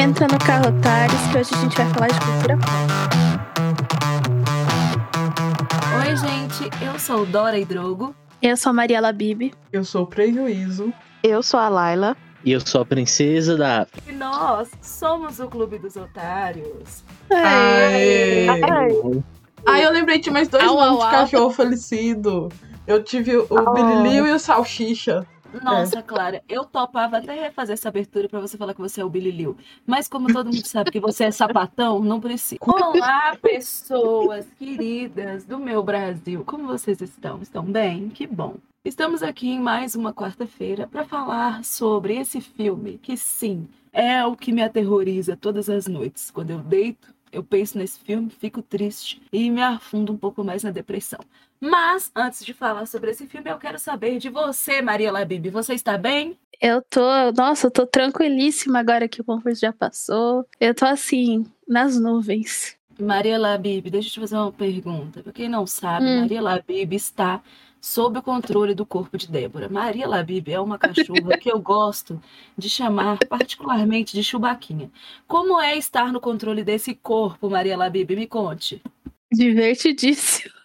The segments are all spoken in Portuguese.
Entra no carro, Otários, que hoje a gente vai falar de cultura pop. Oi, gente, eu sou Dora Hidrogo. Eu sou a Mariela Bibi. Eu sou o Prejuízo. Eu sou a Laila. E eu sou a princesa da. E nós somos o Clube dos Otários. Ai. Ai. Ai, eu lembrei, tinha mais dois Au, nomes au, de au. cachorro falecido. Eu tive o. Billy e o Salsicha. Nossa, Clara, eu topava até refazer essa abertura pra você falar que você é o Billy Liu. Mas como todo mundo sabe que você é sapatão, não precisa. Olá, pessoas queridas do meu Brasil. Como vocês estão? Estão bem? Que bom. Estamos aqui em mais uma quarta-feira para falar sobre esse filme que sim, é o que me aterroriza todas as noites. Quando eu deito, eu penso nesse filme, fico triste e me afundo um pouco mais na depressão. Mas, antes de falar sobre esse filme, eu quero saber de você, Maria Labib. Você está bem? Eu tô, nossa, eu tô tranquilíssima agora que o concurso já passou. Eu tô assim, nas nuvens. Maria Labib, deixa eu te fazer uma pergunta. Pra quem não sabe, Hum. Maria Labib está sob o controle do corpo de Débora. Maria Labib é uma cachorra que eu gosto de chamar particularmente de Chubaquinha. Como é estar no controle desse corpo, Maria Labib? Me conte. Divertidíssimo.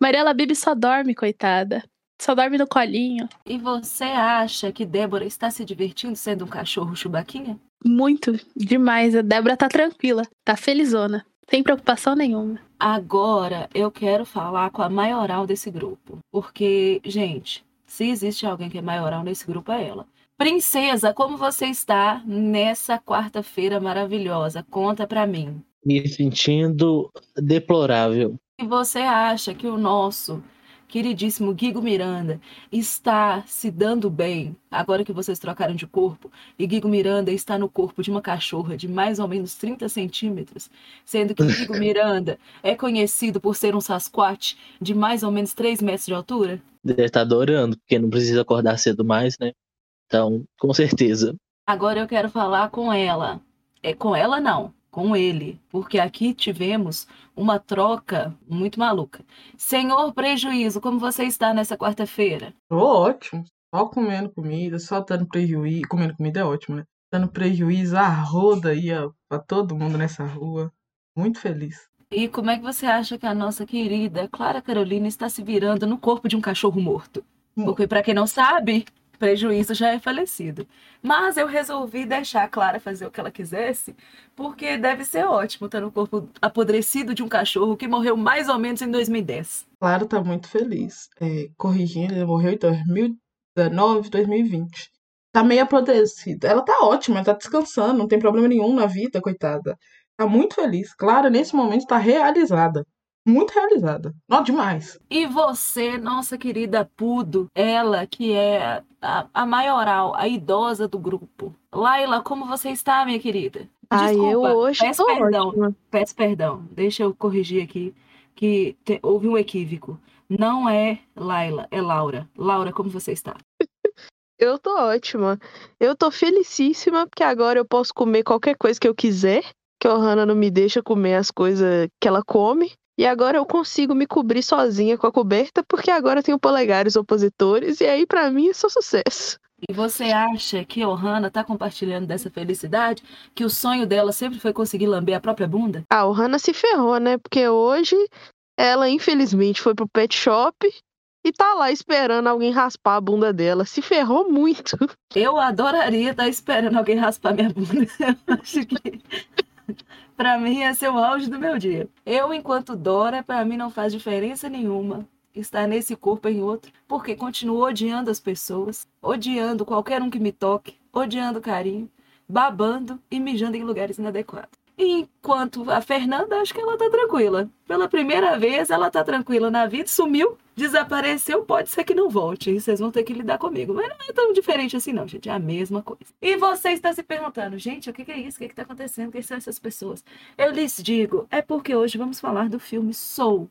Mariela Bibi só dorme, coitada. Só dorme no colinho. E você acha que Débora está se divertindo sendo um cachorro Chubaquinha? Muito demais. A Débora tá tranquila, tá felizona. Sem preocupação nenhuma. Agora eu quero falar com a maioral desse grupo. Porque, gente, se existe alguém que é maioral nesse grupo, é ela. Princesa, como você está nessa quarta-feira maravilhosa? Conta pra mim. Me sentindo deplorável. E você acha que o nosso queridíssimo Guigo Miranda está se dando bem agora que vocês trocaram de corpo e Guigo Miranda está no corpo de uma cachorra de mais ou menos 30 centímetros, sendo que Guigo Miranda é conhecido por ser um Sasquatch de mais ou menos 3 metros de altura? Deve estar adorando, porque não precisa acordar cedo mais, né? Então, com certeza. Agora eu quero falar com ela. É com ela não, com ele, porque aqui tivemos uma troca muito maluca. Senhor Prejuízo, como você está nessa quarta-feira? Tô ótimo. Só comendo comida, só dando prejuízo. Comendo comida é ótimo, né? Dando prejuízo a roda aí ó, pra todo mundo nessa rua. Muito feliz. E como é que você acha que a nossa querida Clara Carolina está se virando no corpo de um cachorro morto? Porque, para quem não sabe, Prejuízo já é falecido. Mas eu resolvi deixar a Clara fazer o que ela quisesse, porque deve ser ótimo estar no corpo apodrecido de um cachorro que morreu mais ou menos em 2010. Claro, tá muito feliz. É, corrigindo, ele morreu em 2019, 2020. Tá meio apodrecida. Ela tá ótima, tá descansando, não tem problema nenhum na vida, coitada. Tá muito feliz. Clara, nesse momento, tá realizada. Muito realizada. Não, demais. E você, nossa querida Pudo, ela que é a, a maioral, a idosa do grupo. Laila, como você está, minha querida? Ai, eu Desculpa, hoje peço perdão. ótima. Peço perdão, deixa eu corrigir aqui, que te- houve um equívoco. Não é Laila, é Laura. Laura, como você está? Eu tô ótima. Eu tô felicíssima porque agora eu posso comer qualquer coisa que eu quiser, que a Ohana não me deixa comer as coisas que ela come. E agora eu consigo me cobrir sozinha com a coberta, porque agora eu tenho polegares opositores, e aí pra mim é só sucesso. E você acha que Ohana está compartilhando dessa felicidade? Que o sonho dela sempre foi conseguir lamber a própria bunda? A Ohana se ferrou, né? Porque hoje ela, infelizmente, foi pro pet shop e tá lá esperando alguém raspar a bunda dela. Se ferrou muito. Eu adoraria estar esperando alguém raspar minha bunda. Eu acho que para mim ia ser o auge do meu dia. Eu, enquanto Dora, para mim não faz diferença nenhuma estar nesse corpo em outro, porque continuo odiando as pessoas, odiando qualquer um que me toque, odiando carinho, babando e mijando em lugares inadequados. Enquanto a Fernanda, acho que ela tá tranquila. Pela primeira vez, ela tá tranquila na vida, sumiu, desapareceu, pode ser que não volte. Vocês vão ter que lidar comigo. Mas não é tão diferente assim, não, gente. É a mesma coisa. E você está se perguntando, gente, o que é isso? O que que tá acontecendo? Quem são essas pessoas? Eu lhes digo, é porque hoje vamos falar do filme Soul.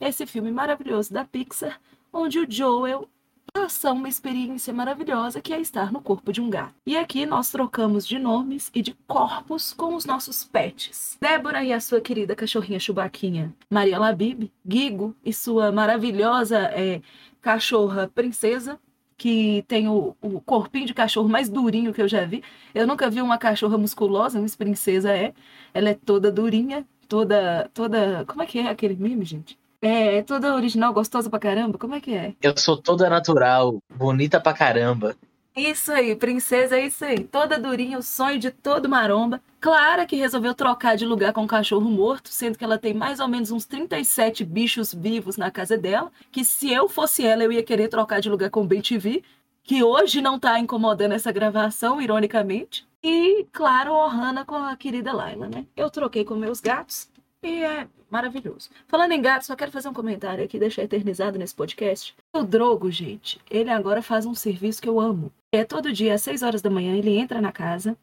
Esse filme maravilhoso da Pixar, onde o Joel passa uma experiência maravilhosa que é estar no corpo de um gato. E aqui nós trocamos de nomes e de corpos com os nossos pets. Débora e a sua querida cachorrinha Chubaquinha, Maria Labib, Guigo e sua maravilhosa é, cachorra princesa, que tem o, o corpinho de cachorro mais durinho que eu já vi. Eu nunca vi uma cachorra musculosa, Miss Princesa é. Ela é toda durinha, toda. toda. Como é que é aquele meme, gente? É, toda original, gostosa pra caramba? Como é que é? Eu sou toda natural, bonita pra caramba. Isso aí, princesa, é isso aí. Toda durinha, o sonho de todo maromba. Clara que resolveu trocar de lugar com o cachorro morto, sendo que ela tem mais ou menos uns 37 bichos vivos na casa dela. Que se eu fosse ela, eu ia querer trocar de lugar com o Ben TV, que hoje não tá incomodando essa gravação, ironicamente. E, claro, Ohana com a querida Laila, né? Eu troquei com meus gatos e é maravilhoso. Falando em gatos, só quero fazer um comentário aqui, deixar eternizado nesse podcast. O Drogo, gente, ele agora faz um serviço que eu amo. É todo dia, às 6 horas da manhã, ele entra na casa,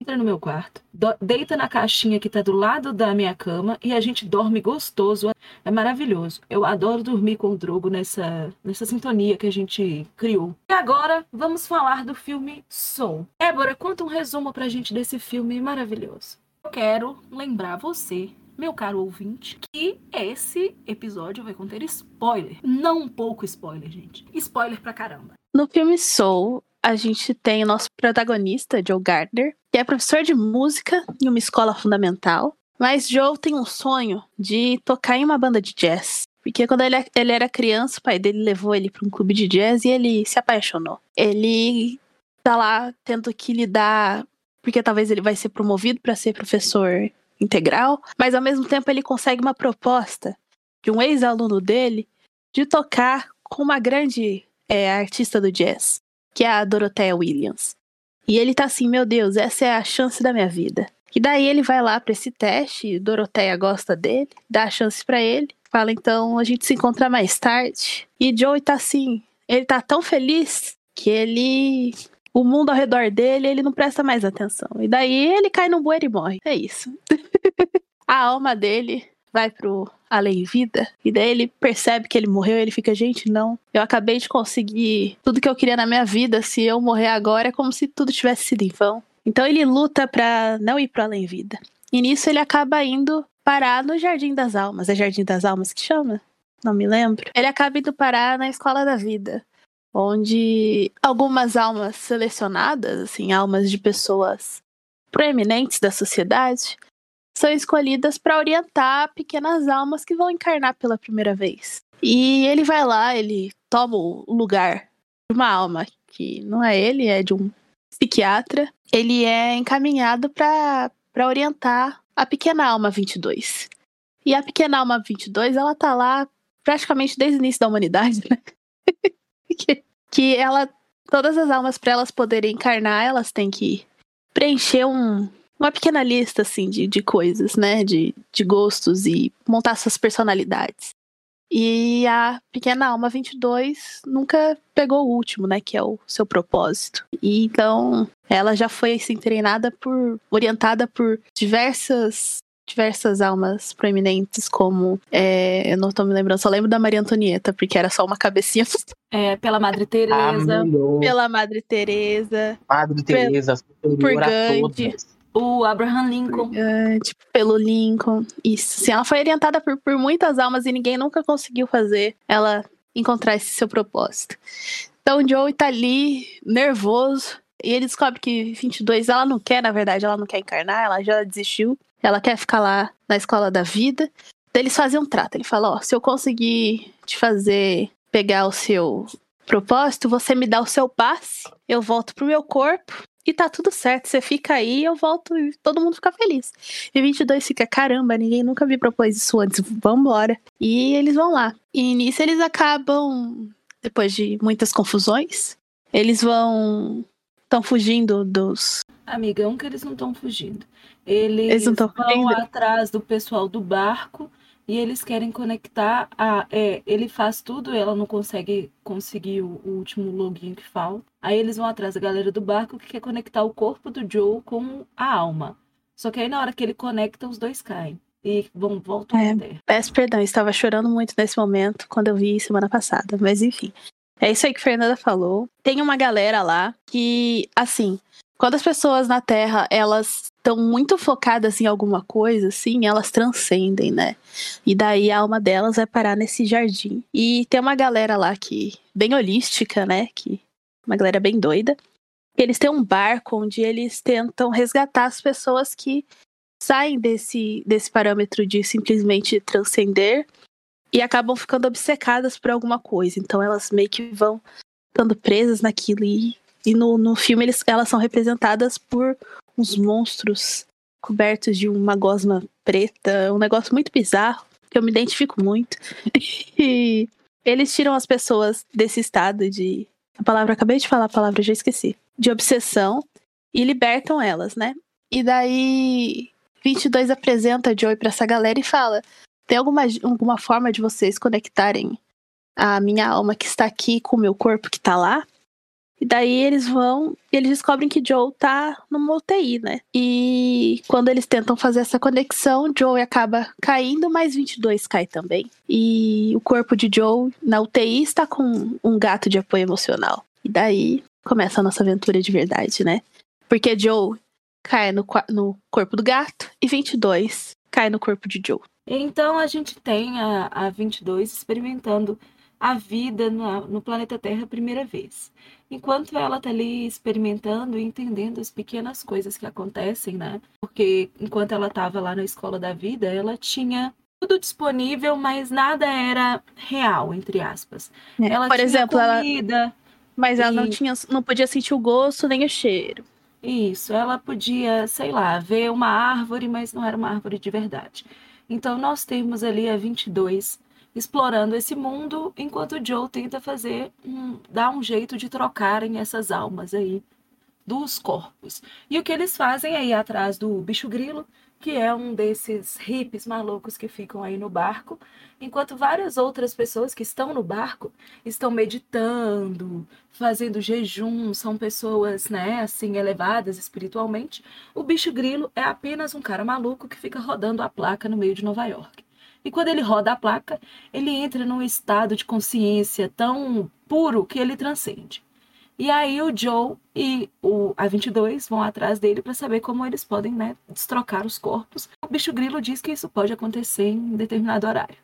entra no meu quarto, deita na caixinha que tá do lado da minha cama e a gente dorme gostoso. É maravilhoso. Eu adoro dormir com o Drogo nessa, nessa sintonia que a gente criou. E agora, vamos falar do filme Soul. Débora, conta um resumo pra gente desse filme maravilhoso. Eu quero lembrar você meu caro ouvinte, que esse episódio vai conter spoiler. Não um pouco spoiler, gente. Spoiler pra caramba. No filme Soul, a gente tem o nosso protagonista, Joe Gardner, que é professor de música em uma escola fundamental. Mas Joe tem um sonho de tocar em uma banda de jazz. Porque quando ele, ele era criança, o pai dele levou ele para um clube de jazz e ele se apaixonou. Ele tá lá tendo que lidar, porque talvez ele vai ser promovido para ser professor integral, mas ao mesmo tempo ele consegue uma proposta de um ex-aluno dele de tocar com uma grande é, artista do jazz, que é a Dorothea Williams. E ele tá assim, meu Deus, essa é a chance da minha vida. E daí ele vai lá para esse teste, Dorothea gosta dele, dá a chance para ele, fala então a gente se encontra mais tarde. E Joey tá assim, ele tá tão feliz que ele o mundo ao redor dele, ele não presta mais atenção. E daí ele cai no bueiro e morre. É isso. a alma dele vai pro além vida e daí ele percebe que ele morreu e ele fica, gente, não, eu acabei de conseguir tudo que eu queria na minha vida, se eu morrer agora é como se tudo tivesse sido em vão. Então ele luta para não ir pro além vida. E nisso ele acaba indo parar no Jardim das Almas. É Jardim das Almas que chama? Não me lembro. Ele acaba indo parar na Escola da Vida onde algumas almas selecionadas, assim, almas de pessoas proeminentes da sociedade, são escolhidas para orientar pequenas almas que vão encarnar pela primeira vez. E ele vai lá, ele toma o lugar de uma alma que não é ele, é de um psiquiatra. Ele é encaminhado para orientar a pequena alma 22. E a pequena alma 22, ela tá lá praticamente desde o início da humanidade, né? que, que ela, todas as almas para elas poderem encarnar, elas têm que preencher um, uma pequena lista assim de, de coisas, né, de, de gostos e montar suas personalidades. E a pequena alma 22 nunca pegou o último, né, que é o seu propósito. E então ela já foi assim treinada por orientada por diversas diversas almas proeminentes, como. É, eu não tô me lembrando, só lembro da Maria Antonieta, porque era só uma cabecinha. É, pela Madre Teresa. pela Madre Teresa. Madre Teresa, por Gandhi. O Abraham Lincoln. tipo, pelo Lincoln. Isso. Assim, ela foi orientada por, por muitas almas e ninguém nunca conseguiu fazer ela encontrar esse seu propósito. Então o Joey tá ali, nervoso, e ele descobre que 22 ela não quer, na verdade, ela não quer encarnar, ela já desistiu. Ela quer ficar lá na escola da vida. Daí eles fazem um trato. Ele fala: Ó, se eu conseguir te fazer pegar o seu propósito, você me dá o seu passe, eu volto pro meu corpo e tá tudo certo. Você fica aí, eu volto e todo mundo fica feliz. E 22 fica: caramba, ninguém nunca me propôs isso antes, vambora. E eles vão lá. E nisso eles acabam, depois de muitas confusões, eles vão. estão fugindo dos. Amigão, que eles não estão fugindo. Eles, eles vão fugindo. atrás do pessoal do barco e eles querem conectar a. É, ele faz tudo, ela não consegue conseguir o, o, último login que falta. Aí eles vão atrás da galera do barco que quer conectar o corpo do Joe com a alma. Só que aí na hora que ele conecta, os dois caem. E vão voltam é, terra. Peço perdão, estava chorando muito nesse momento quando eu vi semana passada. Mas enfim. É isso aí que a Fernanda falou. Tem uma galera lá que, assim, quando as pessoas na Terra, elas estão muito focadas em alguma coisa, assim, elas transcendem, né? E daí a alma delas vai parar nesse jardim. E tem uma galera lá que, bem holística, né? Que uma galera bem doida. Eles têm um barco onde eles tentam resgatar as pessoas que saem desse, desse parâmetro de simplesmente transcender e acabam ficando obcecadas por alguma coisa. Então elas meio que vão ficando presas naquilo. E, e no, no filme eles, elas são representadas por uns monstros cobertos de uma gosma preta, um negócio muito bizarro, que eu me identifico muito. e eles tiram as pessoas desse estado de. A palavra, acabei de falar a palavra, já esqueci. De obsessão e libertam elas, né? E daí 22 apresenta Joey pra essa galera e fala: tem alguma, alguma forma de vocês conectarem a minha alma que está aqui com o meu corpo que está lá? E daí eles vão e eles descobrem que Joe tá numa UTI, né? E quando eles tentam fazer essa conexão, Joe acaba caindo, mas 22 cai também. E o corpo de Joe na UTI está com um gato de apoio emocional. E daí começa a nossa aventura de verdade, né? Porque Joe cai no, no corpo do gato e 22 cai no corpo de Joe. Então a gente tem a, a 22 experimentando a vida no, no planeta Terra a primeira vez. Enquanto ela está ali experimentando e entendendo as pequenas coisas que acontecem, né? Porque enquanto ela estava lá na escola da vida, ela tinha tudo disponível, mas nada era real, entre aspas. É, ela por tinha exemplo, comida, ela, mas ela e- não tinha, não podia sentir o gosto nem o cheiro. Isso, ela podia, sei lá, ver uma árvore, mas não era uma árvore de verdade. Então nós temos ali a 22 explorando esse mundo, enquanto Joe tenta fazer um, dar um jeito de trocarem essas almas aí dos corpos. E o que eles fazem ir atrás do bicho grilo, que é um desses hippies malucos que ficam aí no barco, enquanto várias outras pessoas que estão no barco estão meditando, fazendo jejum, são pessoas, né, assim, elevadas espiritualmente. O bicho grilo é apenas um cara maluco que fica rodando a placa no meio de Nova York. E quando ele roda a placa, ele entra num estado de consciência tão puro que ele transcende. E aí o Joe e o A22 vão atrás dele para saber como eles podem, né, destrocar os corpos. O bicho grilo diz que isso pode acontecer em determinado horário.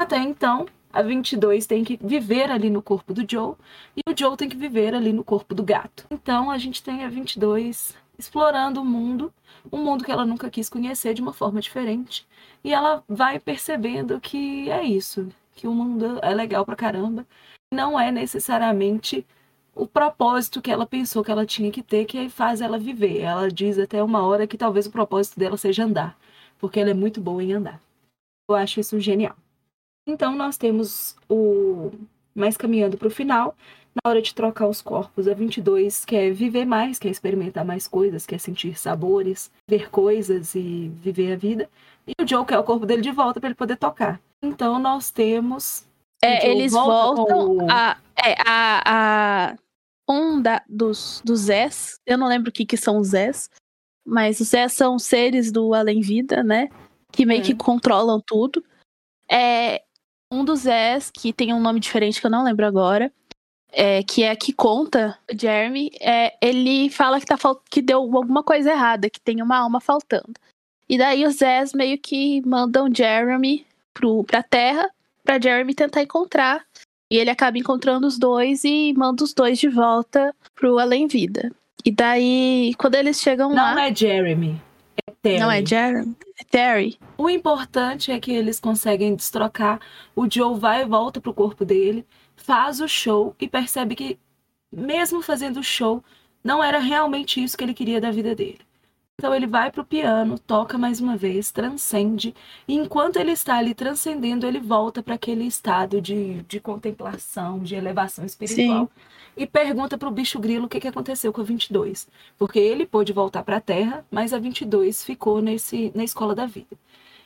Até então, a 22 tem que viver ali no corpo do Joe e o Joe tem que viver ali no corpo do gato. Então a gente tem a 22 explorando o mundo, um mundo que ela nunca quis conhecer de uma forma diferente. E ela vai percebendo que é isso, que o mundo é legal pra caramba. Não é necessariamente o propósito que ela pensou que ela tinha que ter, que faz ela viver. Ela diz até uma hora que talvez o propósito dela seja andar, porque ela é muito boa em andar. Eu acho isso genial. Então nós temos o mais caminhando para o final, na hora de trocar os corpos, a 22 quer viver mais, quer experimentar mais coisas, quer sentir sabores, ver coisas e viver a vida. E o Joe quer o corpo dele de volta para ele poder tocar. Então nós temos É, eles volta voltam o- a, é, a, a um da, dos, dos Zés, eu não lembro o que, que são os Zés, mas os Zés são seres do além-vida, né? Que meio É. que controlam tudo. É, um dos Zés, que tem um nome diferente que eu não lembro agora, é, que é a que conta, Jeremy, é, ele fala que, tá, que deu alguma coisa errada, que tem uma alma faltando. E daí os Zés meio que mandam Jeremy pro, pra Terra pra Jeremy tentar encontrar. E ele acaba encontrando os dois e manda os dois de volta pro Além Vida. E daí, quando eles chegam Não lá. é Jeremy, é Terry. Não é Jeremy, é Terry. O importante é que eles conseguem destrocar. O Joe vai e volta pro corpo dele, faz o show e percebe que, mesmo fazendo o show, não era realmente isso que ele queria da vida dele. Então ele vai pro piano, toca mais uma vez, transcende, e enquanto ele está ali transcendendo, ele volta para aquele estado de, de contemplação, de elevação espiritual. E pergunta pro bicho grilo o que, que aconteceu com a 22. Porque ele pôde voltar para a Terra, mas a 22 ficou nesse, na escola da vida.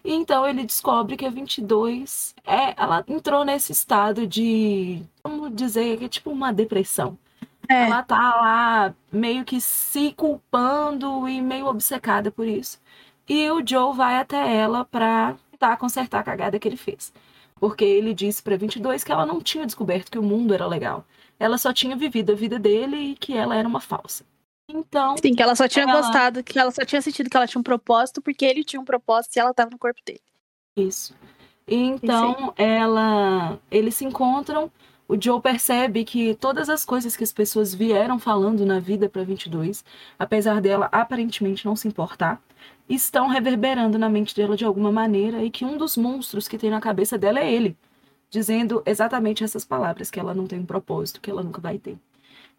E então ele descobre que a 22 é, ela entrou nesse estado de, vamos dizer, que é tipo uma depressão. É. Ela tá lá meio que se culpando e meio obcecada por isso. E o Joe vai até ela pra tentar consertar a cagada que ele fez. Porque ele disse pra 22 que ela não tinha descoberto que o mundo era legal. Ela só tinha vivido a vida dele e que ela era uma falsa. Então, Sim, que ela só tinha Ela- gostado, que ela só tinha sentido que ela tinha um propósito porque ele tinha um propósito e ela tava no corpo dele. Isso. Então, ela, eles se encontram, o Joe percebe que todas as coisas que as pessoas vieram falando na vida para 22, apesar dela aparentemente não se importar, estão reverberando na mente dela de alguma maneira e que um dos monstros que tem na cabeça dela é ele, dizendo exatamente essas palavras, que ela não tem um propósito, que ela nunca vai ter.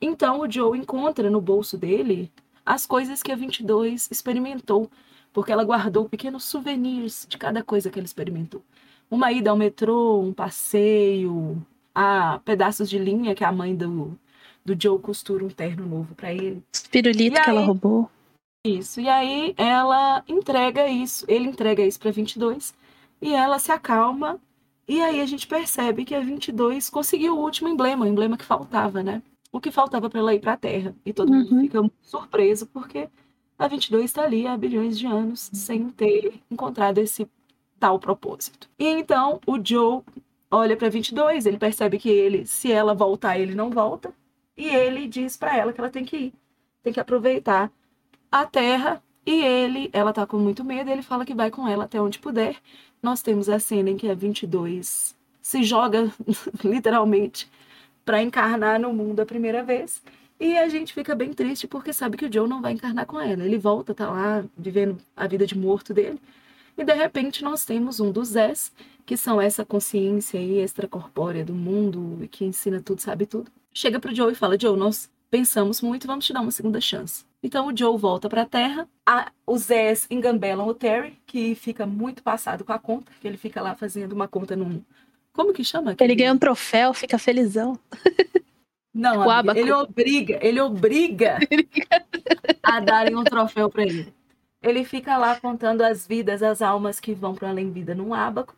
Então o Joe encontra no bolso dele as coisas que a 22 experimentou, porque ela guardou pequenos souvenirs de cada coisa que ela experimentou. Uma ida ao metrô, um passeio, a pedaços de linha que a mãe do, do Joe costura um terno novo para ele. Pirulito que ela roubou. Isso. E aí ela entrega isso, ele entrega isso para 22 e ela se acalma. E aí a gente percebe que a 22 conseguiu o último emblema, o emblema que faltava, né? O que faltava para ela ir para a Terra. E todo mundo Uhum. fica surpreso porque a 22 está ali há bilhões de anos sem ter encontrado esse tal propósito. E então o Joe olha para 22, ele percebe que ele, se ela voltar, ele não volta, e ele diz para ela que ela tem que ir, tem que aproveitar a Terra. E ele, ela tá com muito medo, ele fala que vai com ela até onde puder. Nós temos a cena em que a 22 se joga literalmente para encarnar no mundo a primeira vez. E a gente fica bem triste porque sabe que o Joe não vai encarnar com ela. Ele volta, tá lá vivendo a vida de morto dele. E de repente nós temos um dos Zés, que são essa consciência aí extracorpórea do mundo que ensina tudo, sabe tudo. Chega pro Joe e fala: Joe, nós pensamos muito, vamos te dar uma segunda chance. Então o Joe volta pra Terra. A, os Zés engambelam o Terry, que fica muito passado com a conta, que ele fica lá fazendo uma conta num. Como que chama? Ele aquele- ganha um troféu, fica felizão. Não, o amiga, abaco. ele obriga, ele obriga a darem um troféu pra ele. Ele fica lá contando as vidas, as almas que vão para além vida num ábaco.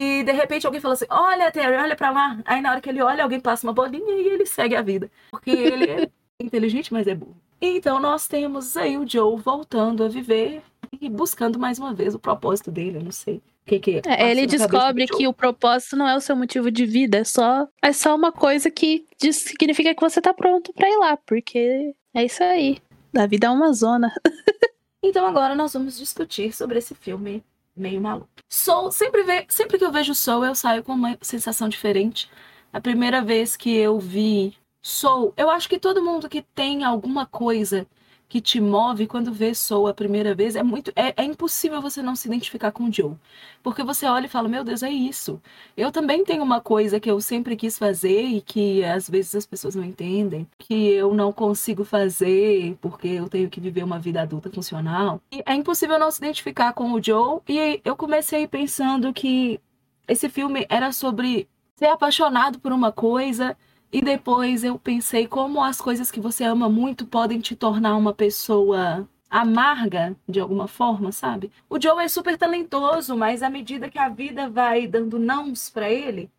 E de repente alguém fala assim: Olha, Terry, olha pra lá. Aí na hora que ele olha, alguém passa uma bolinha e ele segue a vida. Porque ele é inteligente, mas é burro. Então nós temos aí o Joe voltando a viver e buscando mais uma vez o propósito dele. Eu não sei que, que É, ele descobre que o propósito não é o seu motivo de vida, é só, é só uma coisa que diz- significa que você tá pronto pra ir lá, porque é isso aí. A vida é uma zona. Então agora nós vamos discutir sobre esse filme meio maluco. Soul, sempre, ve- sempre que eu vejo Soul, eu saio com uma sensação diferente. A primeira vez que eu vi Soul, eu acho que todo mundo que tem alguma coisa que te move quando vê Soul a primeira vez, é muito é, é impossível você não se identificar com o Joe. Porque você olha e fala, meu Deus, é isso. Eu também tenho uma coisa que eu sempre quis fazer e que às vezes as pessoas não entendem, que eu não consigo fazer porque eu tenho que viver uma vida adulta funcional. E é impossível não se identificar com o Joe. E eu comecei pensando que esse filme era sobre ser apaixonado por uma coisa. E depois eu pensei como as coisas que você ama muito podem te tornar uma pessoa amarga de alguma forma, sabe? O Joe é super talentoso, mas à medida que a vida vai dando nãos pra ele,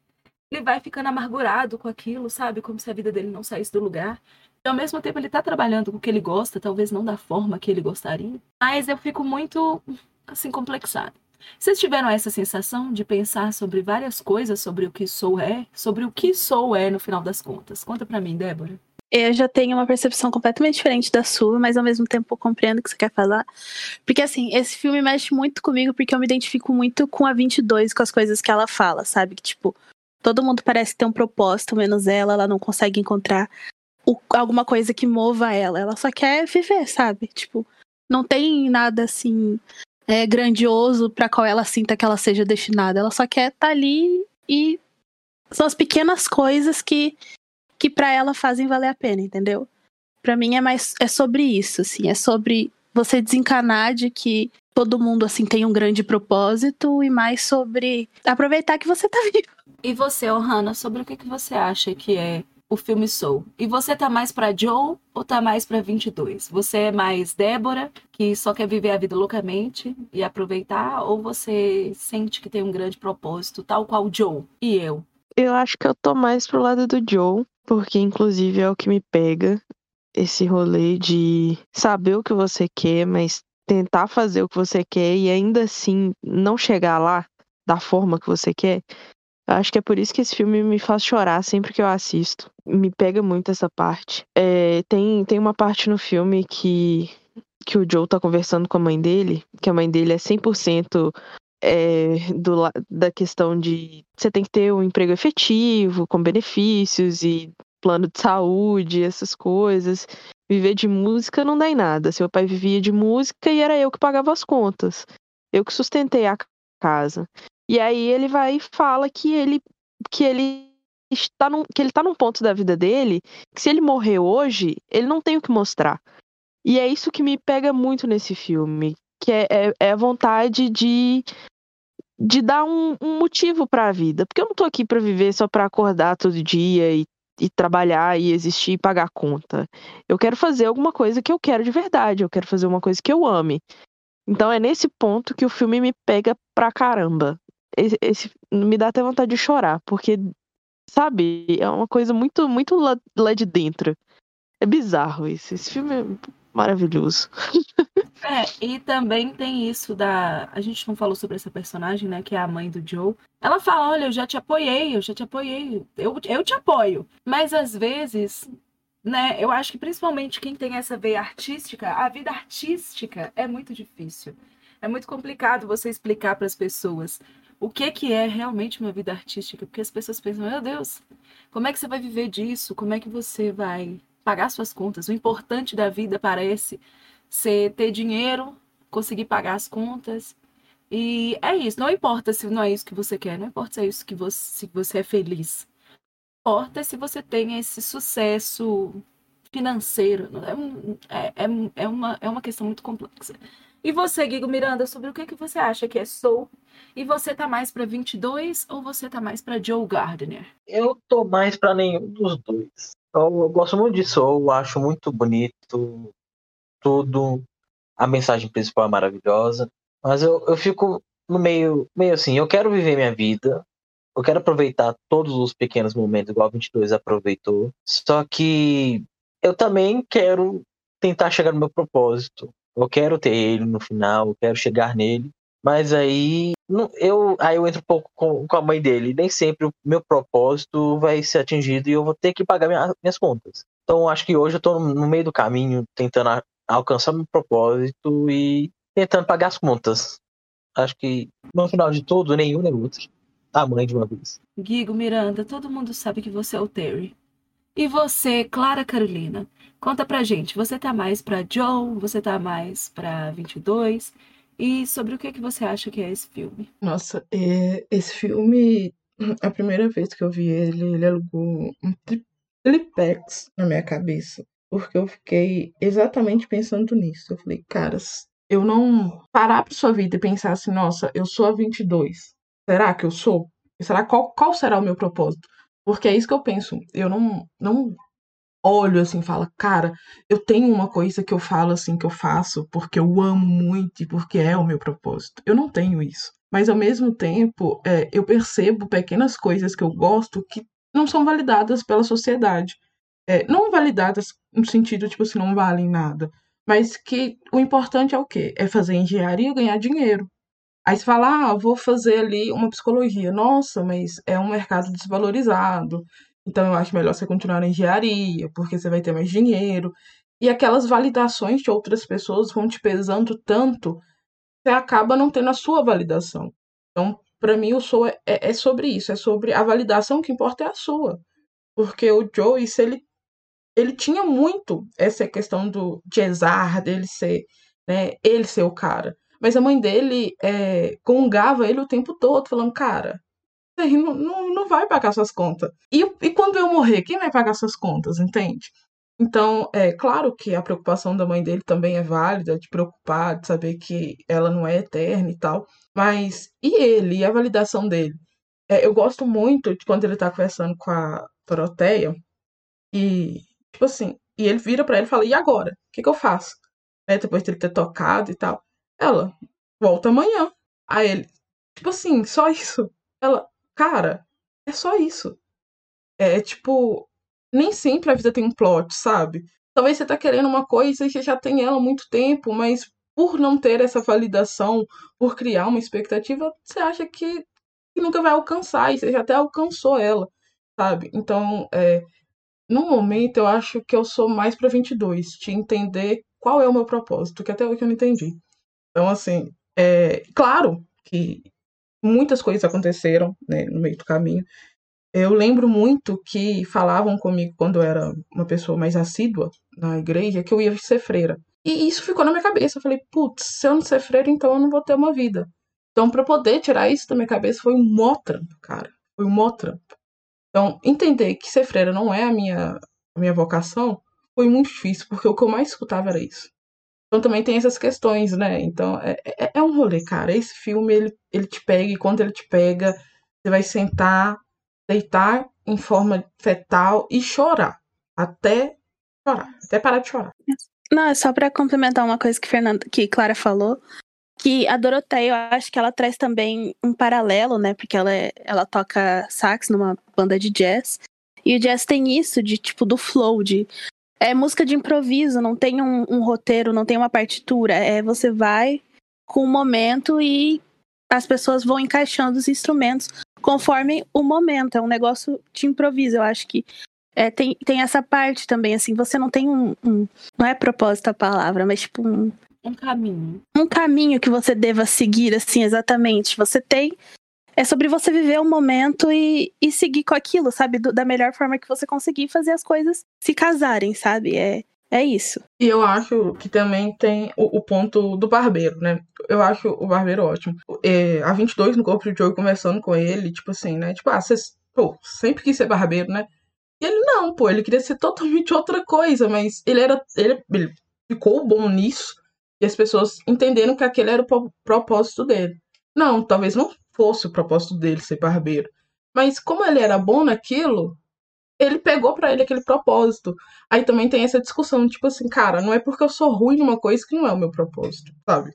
ele vai ficando amargurado com aquilo, sabe? Como se a vida dele não saísse do lugar. E ao mesmo tempo ele tá trabalhando com o que ele gosta, talvez não da forma que ele gostaria. Mas eu fico muito, assim, complexada. Vocês tiveram essa sensação de pensar sobre várias coisas sobre o que sou é, sobre o que sou é no final das contas? Conta pra mim, Débora. Eu já tenho uma percepção completamente diferente da sua, mas ao mesmo tempo compreendo o que você quer falar. Porque, assim, esse filme mexe muito comigo porque eu me identifico muito com a 22, com as coisas que ela fala, sabe? Que, tipo, todo mundo parece ter um propósito, menos ela, ela não consegue encontrar o- alguma coisa que mova ela. Ela só quer viver, sabe? Tipo, não tem nada assim é, grandioso pra qual ela sinta que ela seja destinada. Ela só quer estar ali e são as pequenas coisas que que para ela fazem valer a pena, entendeu? Pra mim é mais é sobre isso, assim, é sobre você desencanar de que todo mundo assim tem um grande propósito e mais sobre aproveitar que você tá vivo. E você, Ohana, sobre o que, que você acha que é o filme Soul? E você tá mais pra Joe ou tá mais pra 22? Você é mais Débora, que só quer viver a vida loucamente e aproveitar? Ou você sente que tem um grande propósito, tal qual Joe e eu? Eu acho que eu tô mais pro lado do Joe, porque inclusive é o que me pega esse rolê de saber o que você quer, mas tentar fazer o que você quer e ainda assim não chegar lá da forma que você quer. Acho que é por isso que esse filme me faz chorar sempre que eu assisto. Me pega muito essa parte. É, tem, tem uma parte no filme que, que o Joe tá conversando com a mãe dele, que a mãe dele é 100% é, do, da questão de você tem que ter um emprego efetivo, com benefícios e plano de saúde, essas coisas. Viver de música não dá em nada. Seu pai vivia de música e era eu que pagava as contas. Eu que sustentei a casa. E aí ele vai e fala que ele que ele está num, que ele tá num ponto da vida dele que se ele morrer hoje, ele não tem o que mostrar. E é isso que me pega muito nesse filme, que é, é, é a vontade de de dar um, um motivo para a vida, porque eu não tô aqui para viver só para acordar todo dia e, e trabalhar e existir e pagar conta. Eu quero fazer alguma coisa que eu quero de verdade, eu quero fazer uma coisa que eu ame. Então é nesse ponto que o filme me pega pra caramba. Esse, esse- me dá até vontade de chorar, porque, sabe, é uma coisa muito, muito lá, lá de dentro. É bizarro isso. Esse filme é maravilhoso. É, e também tem isso da. A gente não falou sobre essa personagem, né? Que é a mãe do Joe. Ela fala: Olha, eu já te apoiei, eu já te apoiei, eu, eu te apoio. Mas às vezes, né? Eu acho que principalmente quem tem essa veia artística, a vida artística é muito difícil. É muito complicado você explicar para as pessoas o que que é realmente uma vida artística, porque as pessoas pensam: Meu Deus, como é que você vai viver disso? Como é que você vai pagar suas contas? O importante da vida parece ser ter dinheiro, conseguir pagar as contas. E é isso. Não importa se não é isso que você quer, não importa se é isso que você, se você é feliz. Importa se você tem esse sucesso financeiro. É, é, é, é uma, é uma questão muito complexa. E você, Guigo Miranda, sobre o que, que você acha que é Soul? E você tá mais pra 22 ou você tá mais pra Joe Gardner? Eu tô mais pra nenhum dos dois. Eu, eu gosto muito de Soul, acho muito bonito tudo. A mensagem principal é maravilhosa. Mas eu, eu fico no meio, meio assim, eu quero viver minha vida. Eu quero aproveitar todos os pequenos momentos, igual a 22 aproveitou. Só que eu também quero tentar chegar no meu propósito. Eu quero ter ele no final, eu quero chegar nele. Mas aí eu, aí eu entro um pouco com, com a mãe dele. Nem sempre o meu propósito vai ser atingido e eu vou ter que pagar minha- minhas contas. Então acho que hoje eu no, no meio do caminho, tentando a- alcançar meu propósito e tentando pagar as contas. Acho que no final de tudo, nenhum nem outro. A mãe de uma vez. Guigo Miranda, todo mundo sabe que você é o Terry. E você, Clara Carolina, conta pra gente, você tá mais pra Joe, você tá mais pra 22? E sobre o que que você acha que é esse filme? Nossa, é, esse filme, a primeira vez que eu vi ele, ele alugou um tri- triplex na minha cabeça. Porque eu fiquei exatamente pensando nisso. Eu falei, caras, eu não parar pra sua vida e pensar assim, nossa, eu sou a 22. Será que eu sou? Será qual, qual será o meu propósito? Porque é isso que eu penso. Eu não, não olho assim e falo, cara, eu tenho uma coisa que eu falo assim que eu faço porque eu amo muito e porque é o meu propósito. Eu não tenho isso. Mas ao mesmo tempo, é, eu percebo pequenas coisas que eu gosto que não são validadas pela sociedade. É, não validadas no sentido, tipo assim, não valem nada. Mas que o importante é o quê? É fazer engenharia e ganhar dinheiro. Aí você fala, ah, vou fazer ali uma psicologia. Nossa, mas é um mercado desvalorizado. Então eu acho melhor você continuar na engenharia, porque você vai ter mais dinheiro. E aquelas validações de outras pessoas vão te pesando tanto, você acaba não tendo a sua validação. Então, para mim, o sou é, é é sobre isso, é sobre a validação que importa é a sua. Porque o Joe, isso ele, ele tinha muito essa questão do de exar, dele ser, né, ele ser o cara. Mas a mãe dele é, gongava ele o tempo todo, falando, cara, aí não, não, não vai pagar suas contas. E, e quando eu morrer, quem vai pagar suas contas, entende? Então, é claro que a preocupação da mãe dele também é válida, de preocupar, de saber que ela não é eterna e tal. Mas e ele, e a validação dele? É, eu gosto muito de quando ele tá conversando com a Doroteia e, tipo assim, e ele vira pra ele e fala: E agora? O que, que eu faço? Né, depois de ele ter tocado e tal. Ela, volta amanhã. Aí ele, tipo assim, só isso. Ela, cara, é só isso. É, é tipo, nem sempre a vida tem um plot, sabe? Talvez você tá querendo uma coisa e você já tem ela há muito tempo, mas por não ter essa validação, por criar uma expectativa, você acha que, que nunca vai alcançar, e você já até alcançou ela, sabe? Então, é, no momento, eu acho que eu sou mais pra 22, de entender qual é o meu propósito, que até hoje eu não entendi. Então, assim, é, claro, que muitas coisas aconteceram né, no meio do caminho. Eu lembro muito que falavam comigo quando eu era uma pessoa mais assídua na igreja que eu ia ser freira. E isso ficou na minha cabeça. Eu falei, putz, se eu não ser freira, então eu não vou ter uma vida. Então, para poder tirar isso da minha cabeça, foi um mó trampo, cara. Foi um mó trampo. Então, entender que ser freira não é a minha, a minha vocação foi muito difícil, porque o que eu mais escutava era isso. Então também tem essas questões, né? Então é, é, é um rolê, cara. Esse filme, ele, ele te pega, e quando ele te pega, você vai sentar, deitar em forma fetal e chorar. Até chorar. Até parar de chorar. Não, é só para complementar uma coisa que, que Clara falou. Que a Doroteia, eu acho que ela traz também um paralelo, né? Porque ela, é, ela toca sax numa banda de jazz. E o jazz tem isso de tipo do flow, de é música de improviso, não tem um, um, roteiro, não tem uma partitura. É você vai com o momento e as pessoas vão encaixando os instrumentos conforme o momento. É um negócio de improviso. Eu acho que é, tem, tem essa parte também, assim, você não tem um, um, Não é propósito a palavra, mas tipo um. Um caminho. Um caminho que você deva seguir, assim, exatamente. Você tem é sobre você viver o momento e, e seguir com aquilo, sabe? Do, da melhor forma que você conseguir fazer as coisas se casarem, sabe? É, é isso. E eu acho que também tem o, o ponto do barbeiro, né? Eu acho o barbeiro ótimo. É, a 22 no corpo de Joey conversando com ele, tipo assim, né? Tipo, ah, você sempre quis ser barbeiro, né? E ele não, pô, ele queria ser totalmente outra coisa, mas ele era. Ele, ele ficou bom nisso. E as pessoas entenderam que aquele era o propósito dele. Não, talvez não fosse o propósito dele ser barbeiro. Mas como ele era bom naquilo, ele pegou para ele aquele propósito. Aí também tem essa discussão, tipo assim, cara, não é porque eu sou ruim numa coisa que não é o meu propósito, sabe?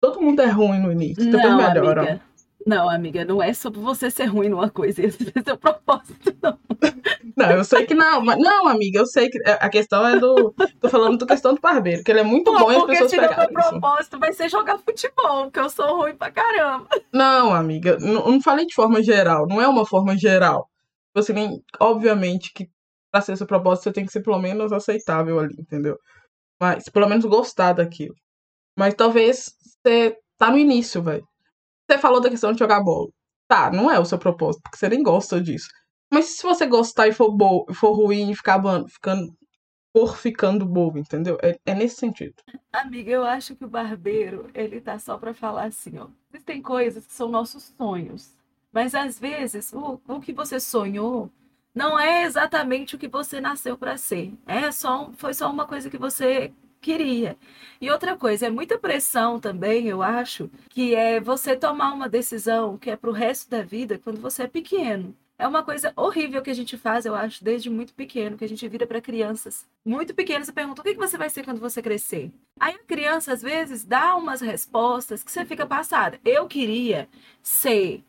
Todo mundo é ruim no início, então não, melhor. Amiga. Não, amiga, não é sobre você ser ruim numa coisa, esse é seu propósito, não. Não, eu sei que não, mas não, amiga, eu sei que é, a questão é do. Tô falando da questão do barbeiro, que ele é muito Pô, bom e as pessoas pegarem. Porque meu propósito vai ser jogar futebol, porque eu sou ruim pra caramba. Não, amiga, não, não falei de forma geral, não é uma forma geral. Você nem, obviamente, que pra ser seu propósito você tem que ser pelo menos aceitável ali, entendeu? Mas, pelo menos gostar daquilo. Mas talvez você tá no início, velho. Você falou da questão de jogar bola. Tá, não é o seu propósito, porque você nem gosta disso. Mas se você gostar e for, bo for ruim e ficar ficando por ficando bobo, entendeu? É, é, nesse sentido. Amiga, eu acho que o barbeiro, ele tá só pra falar assim, ó. Existem coisas que são nossos sonhos. Mas às vezes, o, o que você sonhou não é exatamente o que você nasceu para ser. É só, foi só uma coisa que você queria. E outra coisa, é muita pressão também, eu acho, que é você tomar uma decisão que é para o resto da vida quando você é pequeno. É uma coisa horrível que a gente faz, eu acho, desde muito pequeno, que a gente vira para crianças. Muito pequenas, você pergunta o que você vai ser quando você crescer. Aí a criança, às vezes, dá umas respostas que você fica passada. Eu queria ser,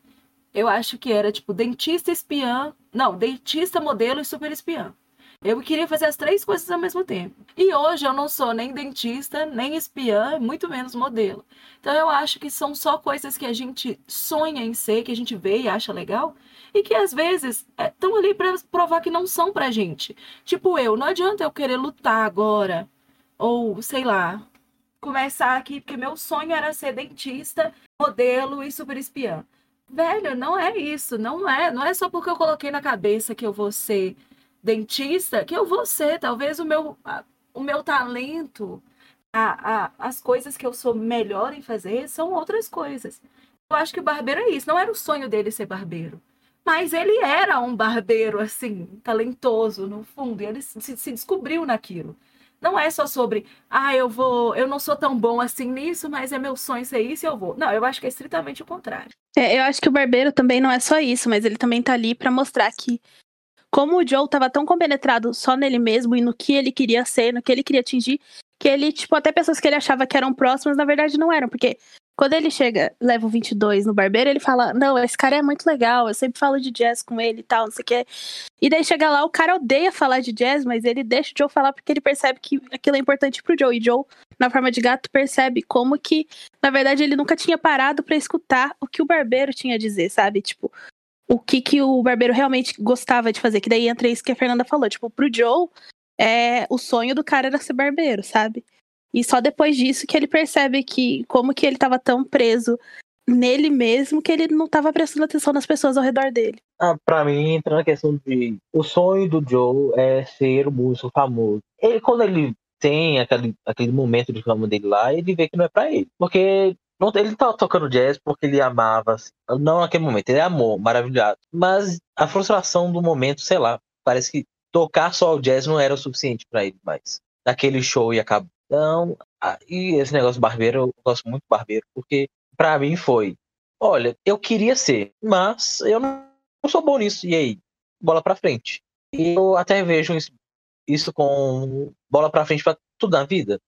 eu acho que era tipo dentista espiã, não, dentista modelo e super espiã. Eu queria fazer as três coisas ao mesmo tempo. E hoje eu não sou nem dentista, nem espiã, muito menos modelo. Então eu acho que são só coisas que a gente sonha em ser, que a gente vê e acha legal, e que às vezes estão é, ali para provar que não são pra gente. Tipo eu, não adianta eu querer lutar agora, ou sei lá, começar aqui, porque meu sonho era ser dentista, modelo e super espiã. Velho, não é isso, não é. Não é só porque eu coloquei na cabeça que eu vou ser dentista que eu vou ser. Talvez o meu, o meu talento, a, a, as coisas que eu sou melhor em fazer são outras coisas. Eu acho que o barbeiro é isso. Não era o sonho dele ser barbeiro. Mas ele era um barbeiro, assim, talentoso, no fundo. E ele se, se descobriu naquilo. Não é só sobre, ah, eu vou, eu não sou tão bom assim nisso, mas é meu sonho ser isso e eu vou. Não, eu acho que é estritamente o contrário. É, eu acho que o barbeiro também não é só isso, mas ele também tá ali para mostrar que como o Joe estava tão compenetrado só nele mesmo e no que ele queria ser, no que ele queria atingir, que ele, tipo, até pessoas que ele achava que eram próximas, na verdade não eram, porque quando ele chega, leva o 22 no barbeiro, ele fala: Não, esse cara é muito legal, eu sempre falo de jazz com ele e tal, não sei o quê. E daí chega lá, o cara odeia falar de jazz, mas ele deixa o Joe falar porque ele percebe que aquilo é importante pro Joe. E Joe, na forma de gato, percebe como que, na verdade, ele nunca tinha parado para escutar o que o barbeiro tinha a dizer, sabe? Tipo, o que, que o barbeiro realmente gostava de fazer. Que daí entra isso que a Fernanda falou. Tipo, pro Joe, é, o sonho do cara era ser barbeiro, sabe? E só depois disso que ele percebe que como que ele tava tão preso nele mesmo que ele não tava prestando atenção nas pessoas ao redor dele. Ah, pra mim, entra na questão de. O sonho do Joe é ser o músico famoso. Ele, quando ele tem aquele, aquele momento de fama dele lá, ele vê que não é pra ele. Porque ele tá tocando jazz porque ele amava. assim, Não naquele momento, ele amou, maravilhado. Mas a frustração do momento, sei lá, parece que tocar só o jazz não era o suficiente pra ele mais. Daquele show e acabou. Então, e esse negócio barbeiro, eu gosto muito barbeiro, porque pra mim foi: olha, eu queria ser, mas eu não sou bom nisso. E aí? Bola pra frente. E eu até vejo isso, isso com bola pra frente pra tudo na vida.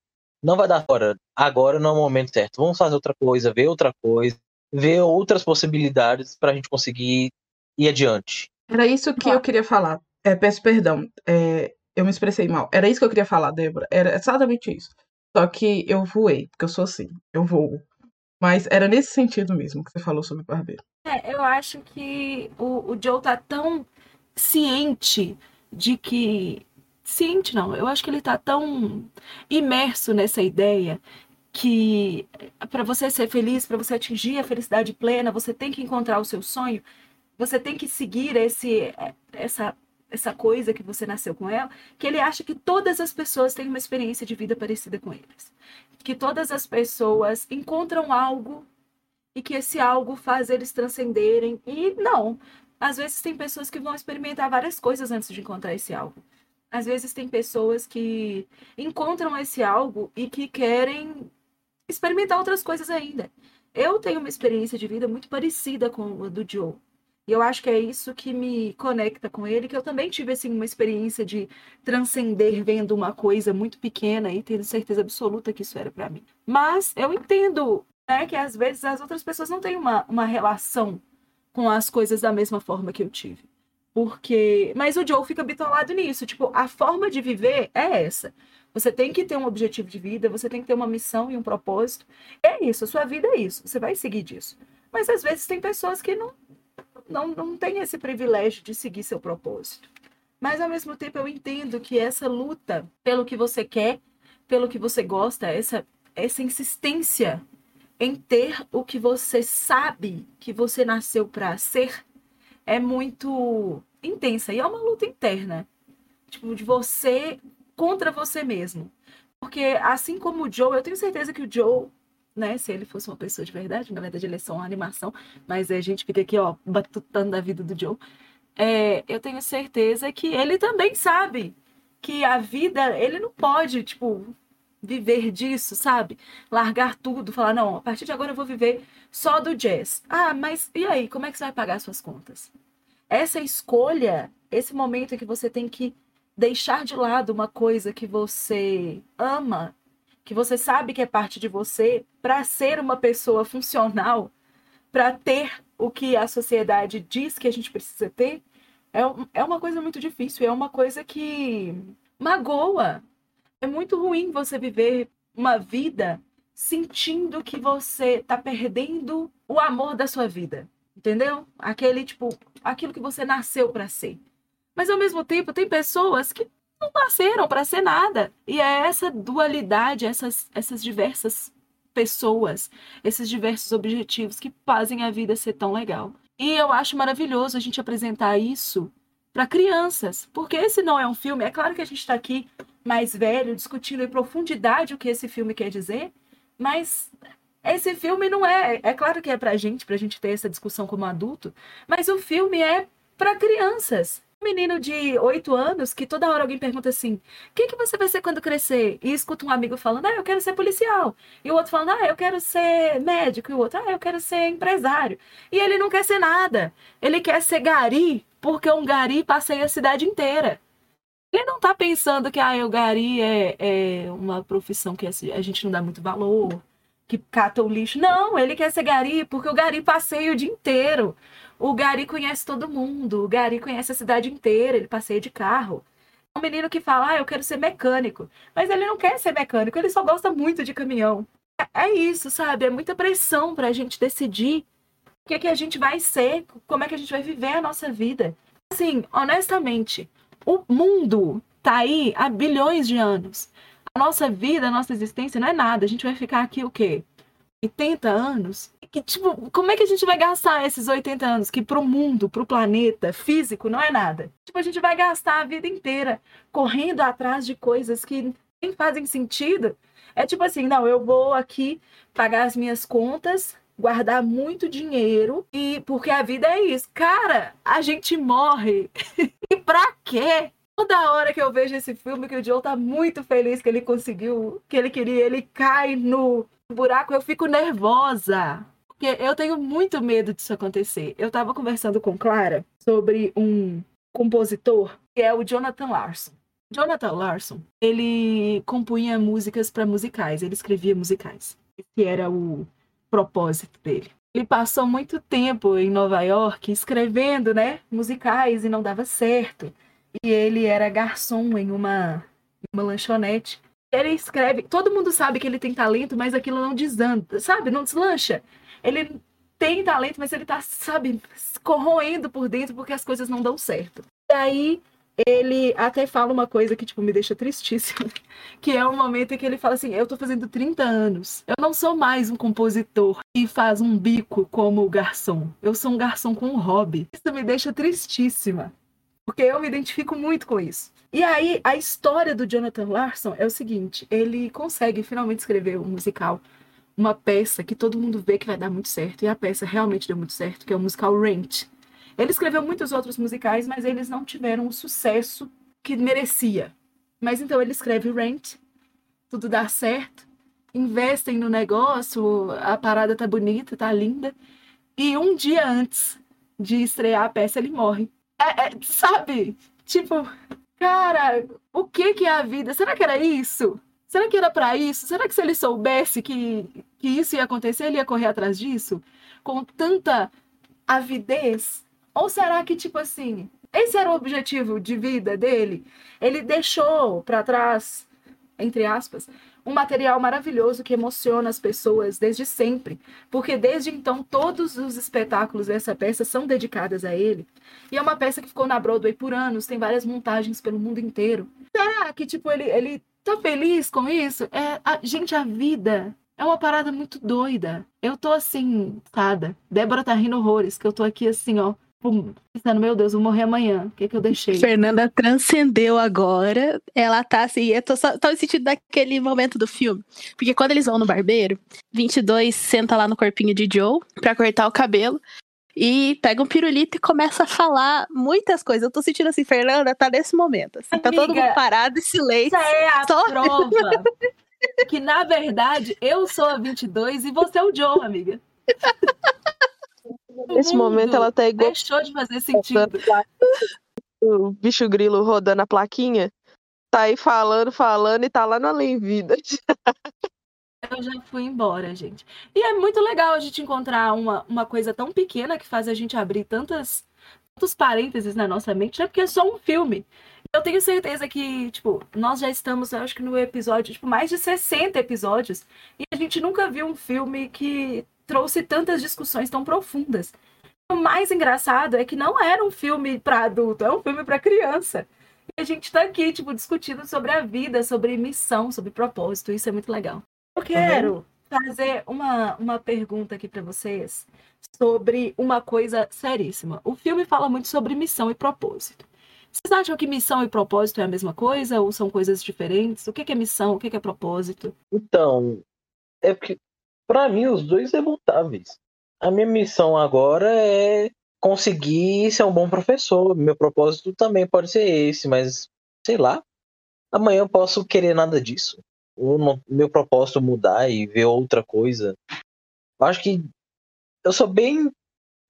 Não vai dar fora. Agora não é o momento certo. Vamos fazer outra coisa, ver outra coisa, ver outras possibilidades pra gente conseguir ir adiante. Era isso que eu queria falar. É, peço perdão, é, eu me expressei mal. Era isso que eu queria falar, Débora. Era exatamente isso. Só que eu voei, porque eu sou assim, eu voo. Mas era nesse sentido mesmo que você falou sobre o barbeiro. É, eu acho que o, o Joe tá tão ciente de que. Ciente não, eu acho que ele tá tão imerso nessa ideia que para você ser feliz, para você atingir a felicidade plena, você tem que encontrar o seu sonho, você tem que seguir esse essa essa coisa que você nasceu com ela, que ele acha que todas as pessoas têm uma experiência de vida parecida com eles. Que todas as pessoas encontram algo e que esse algo faz eles transcenderem. E não. Às vezes tem pessoas que vão experimentar várias coisas antes de encontrar esse algo. Às vezes tem pessoas que encontram esse algo e que querem experimentar outras coisas ainda. Eu tenho uma experiência de vida muito parecida com a do Joe. E eu acho que é isso que me conecta com ele, que eu também tive assim uma experiência de transcender vendo uma coisa muito pequena e tendo certeza absoluta que isso era para mim. Mas eu entendo né, que às vezes as outras pessoas não têm uma, uma relação com as coisas da mesma forma que eu tive. Porque. Mas o Joe fica bitolado nisso. Tipo, a forma de viver é essa. Você tem que ter um objetivo de vida, você tem que ter uma missão e um propósito. É isso, a sua vida é isso. Você vai seguir disso. Mas às vezes tem pessoas que não não, não tem esse privilégio de seguir seu propósito. Mas ao mesmo tempo eu entendo que essa luta pelo que você quer, pelo que você gosta, essa, essa insistência em ter o que você sabe que você nasceu para ser, é muito intensa. E é uma luta interna. Tipo, de você contra você mesmo. Porque assim como o Joe, eu tenho certeza que o Joe né? Se ele fosse uma pessoa de verdade, na verdade ele é só uma animação, mas a gente fica aqui, ó, batutando a vida do Joe. É, eu tenho certeza que ele também sabe que a vida, ele não pode, tipo, viver disso, sabe? Largar tudo, falar, não, a partir de agora eu vou viver só do jazz. Ah, mas e aí, como é que você vai pagar suas contas? Essa escolha, esse momento em que você tem que deixar de lado uma coisa que você ama que você sabe que é parte de você, para ser uma pessoa funcional, para ter o que a sociedade diz que a gente precisa ter, é, é uma coisa muito difícil, é uma coisa que magoa. É muito ruim você viver uma vida sentindo que você está perdendo o amor da sua vida, entendeu? Aquele tipo, aquilo que você nasceu para ser. Mas ao mesmo tempo tem pessoas que não nasceram para ser nada. E é essa dualidade, essas, essas diversas pessoas, esses diversos objetivos que fazem a vida ser tão legal. E eu acho maravilhoso a gente apresentar isso para crianças, porque esse não é um filme. É claro que a gente está aqui mais velho, discutindo em profundidade o que esse filme quer dizer, mas esse filme não é. É claro que é para a gente, para a gente ter essa discussão como adulto, mas o filme é para crianças um menino de 8 anos que toda hora alguém pergunta assim: o que, que você vai ser quando crescer? E escuta um amigo falando: ah, eu quero ser policial. E o outro falando: ah, eu quero ser médico. E o outro: ah, eu quero ser empresário. E ele não quer ser nada. Ele quer ser gari, porque um gari passeia a cidade inteira. Ele não tá pensando que ah, o gari é, é uma profissão que a gente não dá muito valor, que cata o lixo. Não, ele quer ser gari porque o gari passeia o dia inteiro. O Gari conhece todo mundo, o Gari conhece a cidade inteira, ele passeia de carro. É um menino que fala, ah, eu quero ser mecânico. Mas ele não quer ser mecânico, ele só gosta muito de caminhão. É isso, sabe? É muita pressão para a gente decidir o que, é que a gente vai ser, como é que a gente vai viver a nossa vida. Assim, honestamente, o mundo tá aí há bilhões de anos. A nossa vida, a nossa existência não é nada. A gente vai ficar aqui o quê? 80 anos? que, tipo, como é que a gente vai gastar esses 80 anos que pro mundo, pro planeta físico, não é nada? Tipo, a gente vai gastar a vida inteira correndo atrás de coisas que nem fazem sentido. É tipo assim, não, eu vou aqui pagar as minhas contas, guardar muito dinheiro e porque a vida é isso. Cara, a gente morre. e pra quê? Toda hora que eu vejo esse filme que o Joe tá muito feliz que ele conseguiu, que ele queria, ele cai no buraco, eu fico nervosa. Porque eu tenho muito medo disso acontecer. Eu tava conversando com Clara sobre um compositor que é o Jonathan Larson. Jonathan Larson, ele compunha músicas para musicais, ele escrevia musicais. Esse era o propósito dele. Ele passou muito tempo em Nova York escrevendo, né, musicais e não dava certo. E ele era garçom em uma, uma lanchonete. Ele escreve, todo mundo sabe que ele tem talento, mas aquilo não desanda, sabe? Não deslancha. Ele tem talento, mas ele tá, sabe, corroendo por dentro porque as coisas não dão certo. E aí ele até fala uma coisa que, tipo, me deixa tristíssima, que é um momento em que ele fala assim, eu tô fazendo 30 anos, eu não sou mais um compositor que faz um bico como garçom, eu sou um garçom com um hobby. Isso me deixa tristíssima, porque eu me identifico muito com isso. E aí, a história do Jonathan Larson é o seguinte, ele consegue finalmente escrever um musical, uma peça que todo mundo vê que vai dar muito certo, e a peça realmente deu muito certo, que é o musical Rent, ele escreveu muitos outros musicais, mas eles não tiveram o sucesso que merecia. Mas então ele escreve Rent, tudo dá certo, investem no negócio, a parada tá bonita, tá linda. E um dia antes de estrear a peça, ele morre. É, é, sabe? Tipo, cara, o que que é a vida? Será que era isso? Será que era para isso? Será que se ele soubesse que, que isso ia acontecer, ele ia correr atrás disso? Com tanta avidez ou será que, tipo assim, esse era o objetivo de vida dele? Ele deixou para trás, entre aspas, um material maravilhoso que emociona as pessoas desde sempre, porque desde então todos os espetáculos dessa peça são dedicados a ele. E é uma peça que ficou na Broadway por anos, tem várias montagens pelo mundo inteiro. Será que tipo ele ele tá feliz com isso? É, a, gente, a vida é uma parada muito doida. Eu tô assim, cada. Débora tá rindo horrores, que eu tô aqui assim, ó, pensando, meu Deus, vou morrer amanhã. O que, é que eu deixei? Fernanda transcendeu agora. Ela tá assim, eu tô só tô sentindo daquele momento do filme. Porque quando eles vão no barbeiro, 22 senta lá no corpinho de Joe pra cortar o cabelo. E pega um pirulito e começa a falar muitas coisas. Eu tô sentindo assim, Fernanda tá nesse momento. Assim, Amiga, tá todo mundo parado e silêncio. Isso é a só... prova que, na verdade, eu sou a 22 e você é o Joe, amiga. Nesse momento ela tá igual. Deixou de fazer sentido. O bicho grilo rodando a plaquinha. Tá aí falando, falando e tá lá no Além Vida. Eu já fui embora, gente. E é muito legal a gente encontrar uma, uma coisa tão pequena que faz a gente abrir tantas, tantos parênteses na nossa mente, né? Porque é só um filme. Eu tenho certeza que, tipo, nós já estamos, eu acho que no episódio, tipo, mais de 60 episódios, e a gente nunca viu um filme que trouxe tantas discussões tão profundas. O mais engraçado é que não era um filme para adulto, é um filme para criança. E a gente está aqui, tipo, discutindo sobre a vida, sobre missão, sobre propósito. Isso é muito legal. Eu quero uhum. fazer uma, uma pergunta aqui para vocês sobre uma coisa seríssima. O filme fala muito sobre missão e propósito. Vocês acham que missão e propósito é a mesma coisa ou são coisas diferentes? O que é missão? O que é propósito? Então, é porque para mim, os dois é mutáveis. A minha missão agora é conseguir ser um bom professor. Meu propósito também pode ser esse, mas sei lá. Amanhã eu posso querer nada disso. Meu propósito mudar e ver outra coisa. Eu acho que eu sou bem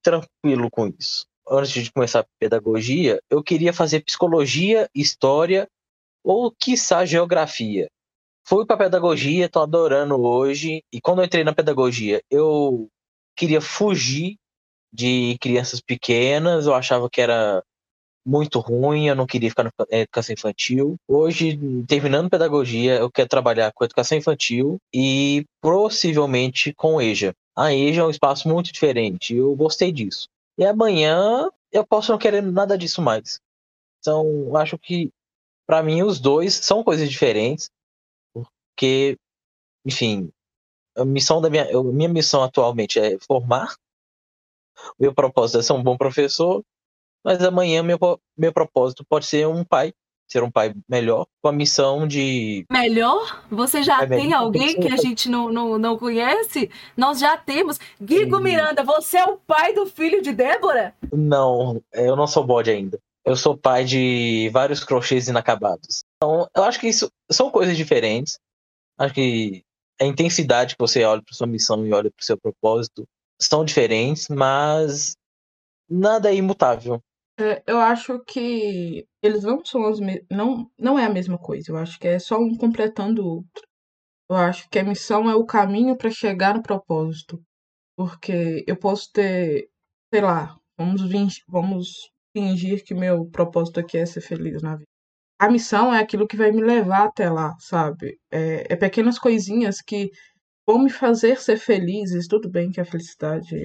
tranquilo com isso. Antes de começar a pedagogia, eu queria fazer psicologia, história ou quiçá geografia fui para pedagogia, tô adorando hoje. E quando eu entrei na pedagogia, eu queria fugir de crianças pequenas, eu achava que era muito ruim, eu não queria ficar na educação infantil. Hoje, terminando pedagogia, eu quero trabalhar com educação infantil e possivelmente com EJA. A EJA é um espaço muito diferente, eu gostei disso. E amanhã eu posso não querer nada disso mais. Então, acho que para mim os dois são coisas diferentes porque, enfim, a missão da minha, eu, minha missão atualmente é formar. Meu propósito é ser um bom professor, mas amanhã meu, meu propósito pode ser um pai, ser um pai melhor, com a missão de. Melhor? Você já É tem melhor. alguém que a gente não, não, não conhece? Nós já temos. Guigo Sim. Miranda, você é o pai do filho de Débora? Não, eu não sou bode ainda. Eu sou pai de vários crochês inacabados. Então, eu acho que isso são coisas diferentes. Acho que a intensidade que você olha para sua missão e olha para o seu propósito são diferentes, mas nada é imutável. É, eu acho que eles não são as me... não não é a mesma coisa. Eu acho que é só um completando o outro. Eu acho que a missão é o caminho para chegar no propósito. Porque eu posso ter, sei lá, vamos vin- vamos fingir que meu propósito aqui é ser feliz na vida. A missão é aquilo que vai me levar até lá, sabe? É, é pequenas coisinhas que vão me fazer ser felizes. Tudo bem que a felicidade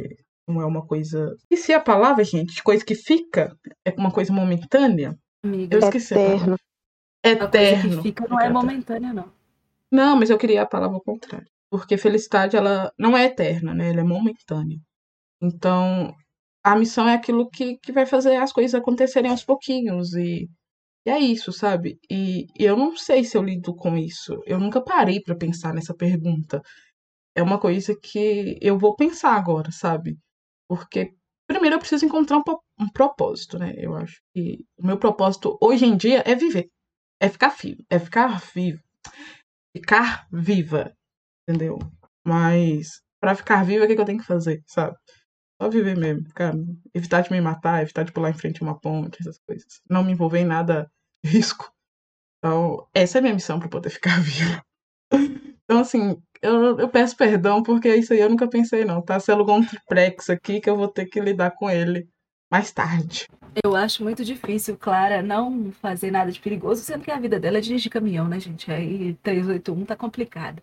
não é uma coisa. E se a palavra, gente, de coisa que fica, é uma coisa momentânea? Amiga, Eu esqueci. a palavra. Eterno. a coisa que Eterno. fica não é momentânea, não. Não, mas eu queria a palavra ao contrário. Porque felicidade, ela não é eterna, né? Ela é momentânea. Então, a missão é aquilo que, que vai fazer as coisas acontecerem aos pouquinhos. E, e é isso, sabe? E, e eu não sei se eu lido com isso. Eu nunca parei pra pensar nessa pergunta. É uma coisa que eu vou pensar agora, sabe? Porque, primeiro, eu preciso encontrar um, um propósito, né? Eu acho que o meu propósito hoje em dia é viver. É ficar vivo. É ficar vivo. Ficar viva. Entendeu? Mas, pra ficar viva, o que, que eu tenho que fazer, sabe? Só viver mesmo. Ficar, evitar de me matar, evitar de pular em frente a uma ponte, essas coisas. Não me envolver em nada de risco. Então, essa é a minha missão pra poder ficar viva. Então, assim, eu, eu peço perdão porque isso aí eu nunca pensei, não. Tá sendo um triplex aqui que eu vou ter que lidar com ele mais tarde. Eu acho muito difícil, Clara, não fazer nada de perigoso, sendo que a vida dela é dirigir caminhão, né, gente? Aí 381 tá complicado.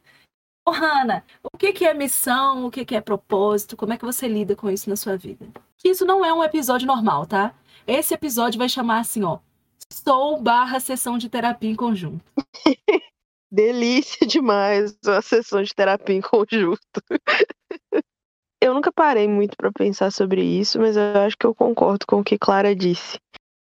Ô, Hanna, o que que é missão? O que que é propósito? Como é que você lida com isso na sua vida? Isso não é um episódio normal, tá? Esse episódio vai chamar assim, ó. Sou barra sessão de terapia em conjunto. Delícia demais a sessão de terapia em conjunto. eu nunca parei muito pra pensar sobre isso, mas eu acho que eu concordo com o que Clara disse.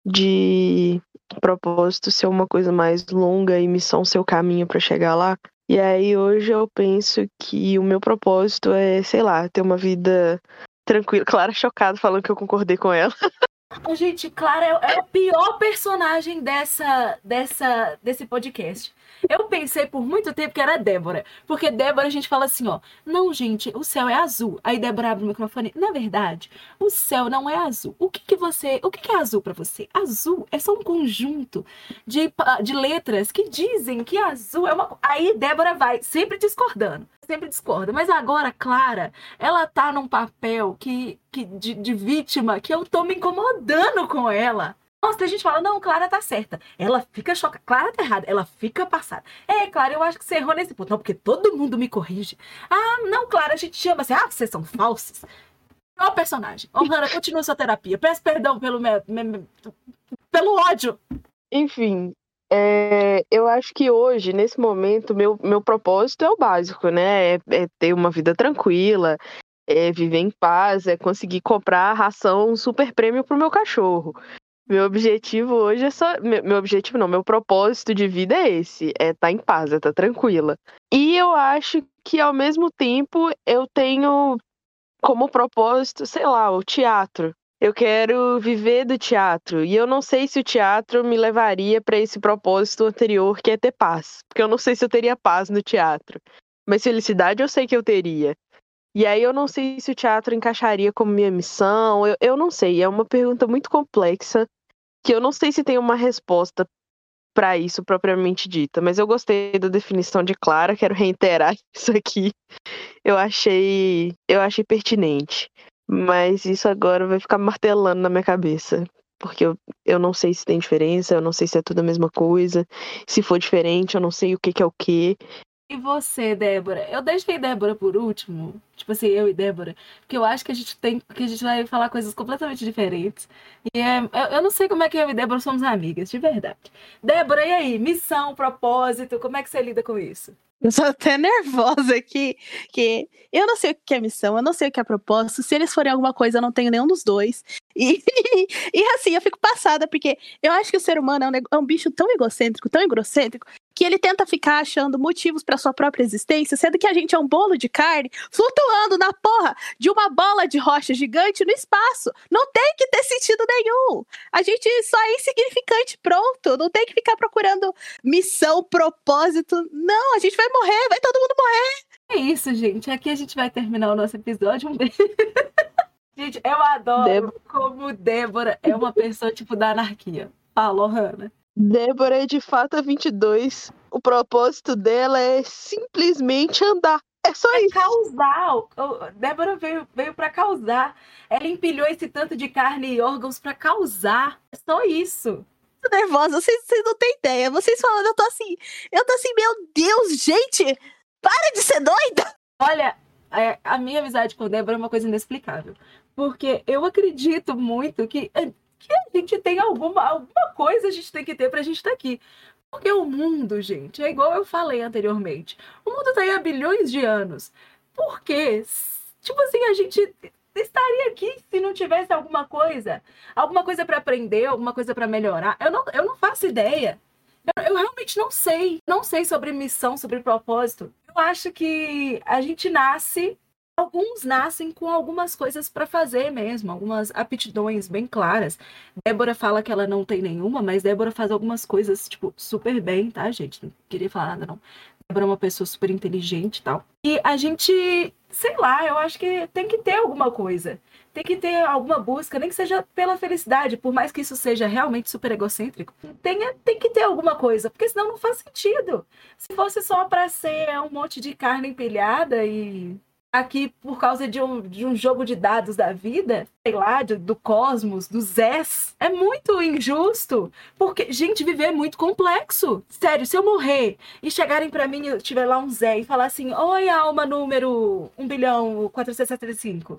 De propósito ser uma coisa mais longa e missão ser o caminho pra chegar lá. E aí hoje eu penso que o meu propósito é, sei lá, ter uma vida tranquila. Clara chocada falando que eu concordei com ela. Gente, Clara é, é o pior personagem dessa, dessa, desse podcast. Eu pensei por muito tempo que era Débora. Porque Débora a gente fala assim, ó. Não, gente, o céu é azul. Aí Débora abre o microfone. Na verdade, o céu não é azul. O que que você. O que que é azul pra você? Azul é só um conjunto de, de letras que dizem que azul é uma. Aí Débora vai, sempre discordando. Sempre discorda. Mas agora, Clara, ela tá num papel que, que de, de vítima que eu tô me incomodando com ela. Nossa, a gente fala, não, Clara tá certa. Ela fica chocada. Clara tá errada. Ela fica passada. É, Clara, eu acho que você errou nesse ponto. Não, porque todo mundo me corrige. Ah, não, Clara, a gente chama assim. Ah, vocês são falsas. Ó, personagem. Ô, Hannah, continua sua terapia. Peço perdão pelo, me- me- me- pelo ódio. Enfim, é, eu acho que hoje, nesse momento, meu, meu propósito é o básico, né? É, é ter uma vida tranquila, é viver em paz, é conseguir comprar ração super prêmio pro meu cachorro. Meu objetivo hoje é só. Meu, meu objetivo não, meu propósito de vida é esse: é estar em paz, é estar tranquila. E eu acho que, ao mesmo tempo, eu tenho como propósito, sei lá, o teatro. Eu quero viver do teatro. E eu não sei se o teatro me levaria para esse propósito anterior, que é ter paz. Porque eu não sei se eu teria paz no teatro. Mas felicidade eu sei que eu teria. E aí eu não sei se o teatro encaixaria como minha missão. Eu, eu não sei. É uma pergunta muito complexa que eu não sei se tem uma resposta para isso propriamente dita. Mas eu gostei da definição de Clara. Quero reiterar isso aqui. Eu achei, eu achei pertinente. Mas isso agora vai ficar martelando na minha cabeça. Porque eu, eu não sei se tem diferença, eu não sei se é tudo a mesma coisa. Se for diferente, eu não sei o que, que é o que. E você, Débora? Eu deixei Débora por último, tipo assim, eu e Débora, porque eu acho que a gente tem, que a gente vai falar coisas completamente diferentes. E é, eu, eu não sei como é que eu e Débora somos amigas, de verdade. Débora, e aí? Missão, propósito, como é que você lida com isso? Eu sou até nervosa aqui, que eu não sei o que é missão, eu não sei o que é propósito. Se eles forem alguma coisa, eu não tenho nenhum dos dois. E, e assim, eu fico passada, porque eu acho que o ser humano é um, é um bicho tão egocêntrico, tão egocêntrico, que ele tenta ficar achando motivos para sua própria existência, sendo que a gente é um bolo de carne flutuando na porra de uma bola de rocha gigante no espaço. Não tem que ter sentido nenhum. A gente só é insignificante, pronto. Não tem que ficar procurando missão, propósito. Não, a gente vai morrer, vai todo mundo morrer. É isso, gente. Aqui a gente vai terminar o nosso episódio. Um beijo. gente, eu adoro Débora. como Débora é uma pessoa tipo da anarquia. Falou, Hannah. Débora é de Fata 22. O propósito dela é simplesmente andar. É só É isso. causar. Débora veio, veio para causar. Ela empilhou esse tanto de carne e órgãos para causar. É só isso. Tô nervosa, vocês, vocês não têm ideia. Vocês falando, eu tô assim, eu tô assim, meu Deus, gente, para de ser doida. Olha, é, a minha amizade com Débora é uma coisa inexplicável. Porque eu acredito muito que, é, que a gente tem alguma, alguma coisa a gente tem que ter pra gente estar aqui. Porque o mundo, gente, é igual eu falei anteriormente. O mundo tá aí há bilhões de anos. Por quê? Tipo assim, a gente estaria aqui se não tivesse alguma coisa. Alguma coisa pra aprender, alguma coisa pra melhorar. Eu não, eu não faço ideia. Eu, eu realmente não sei. Não sei sobre missão, sobre propósito. Eu acho que a gente nasce, alguns nascem com algumas coisas para fazer mesmo, algumas aptidões bem claras. Débora fala que ela não tem nenhuma, mas Débora faz algumas coisas, tipo, super bem, tá, gente? Não queria falar nada, não. Débora é uma pessoa super inteligente e tal. E a gente, sei lá, eu acho que tem que ter alguma coisa. Tem que ter alguma busca, nem que seja pela felicidade, por mais que isso seja realmente super egocêntrico. Tenha, tem que ter alguma coisa, porque senão não faz sentido. Se fosse só para ser um monte de carne empilhada e aqui por causa de um, de um jogo de dados da vida, sei lá, de- do cosmos, do Zés, é muito injusto. Porque, gente, viver é muito complexo. Sério, se eu morrer e chegarem para mim, eu tiver lá um Zé e falar assim: Oi, alma número 1 bilhão 475.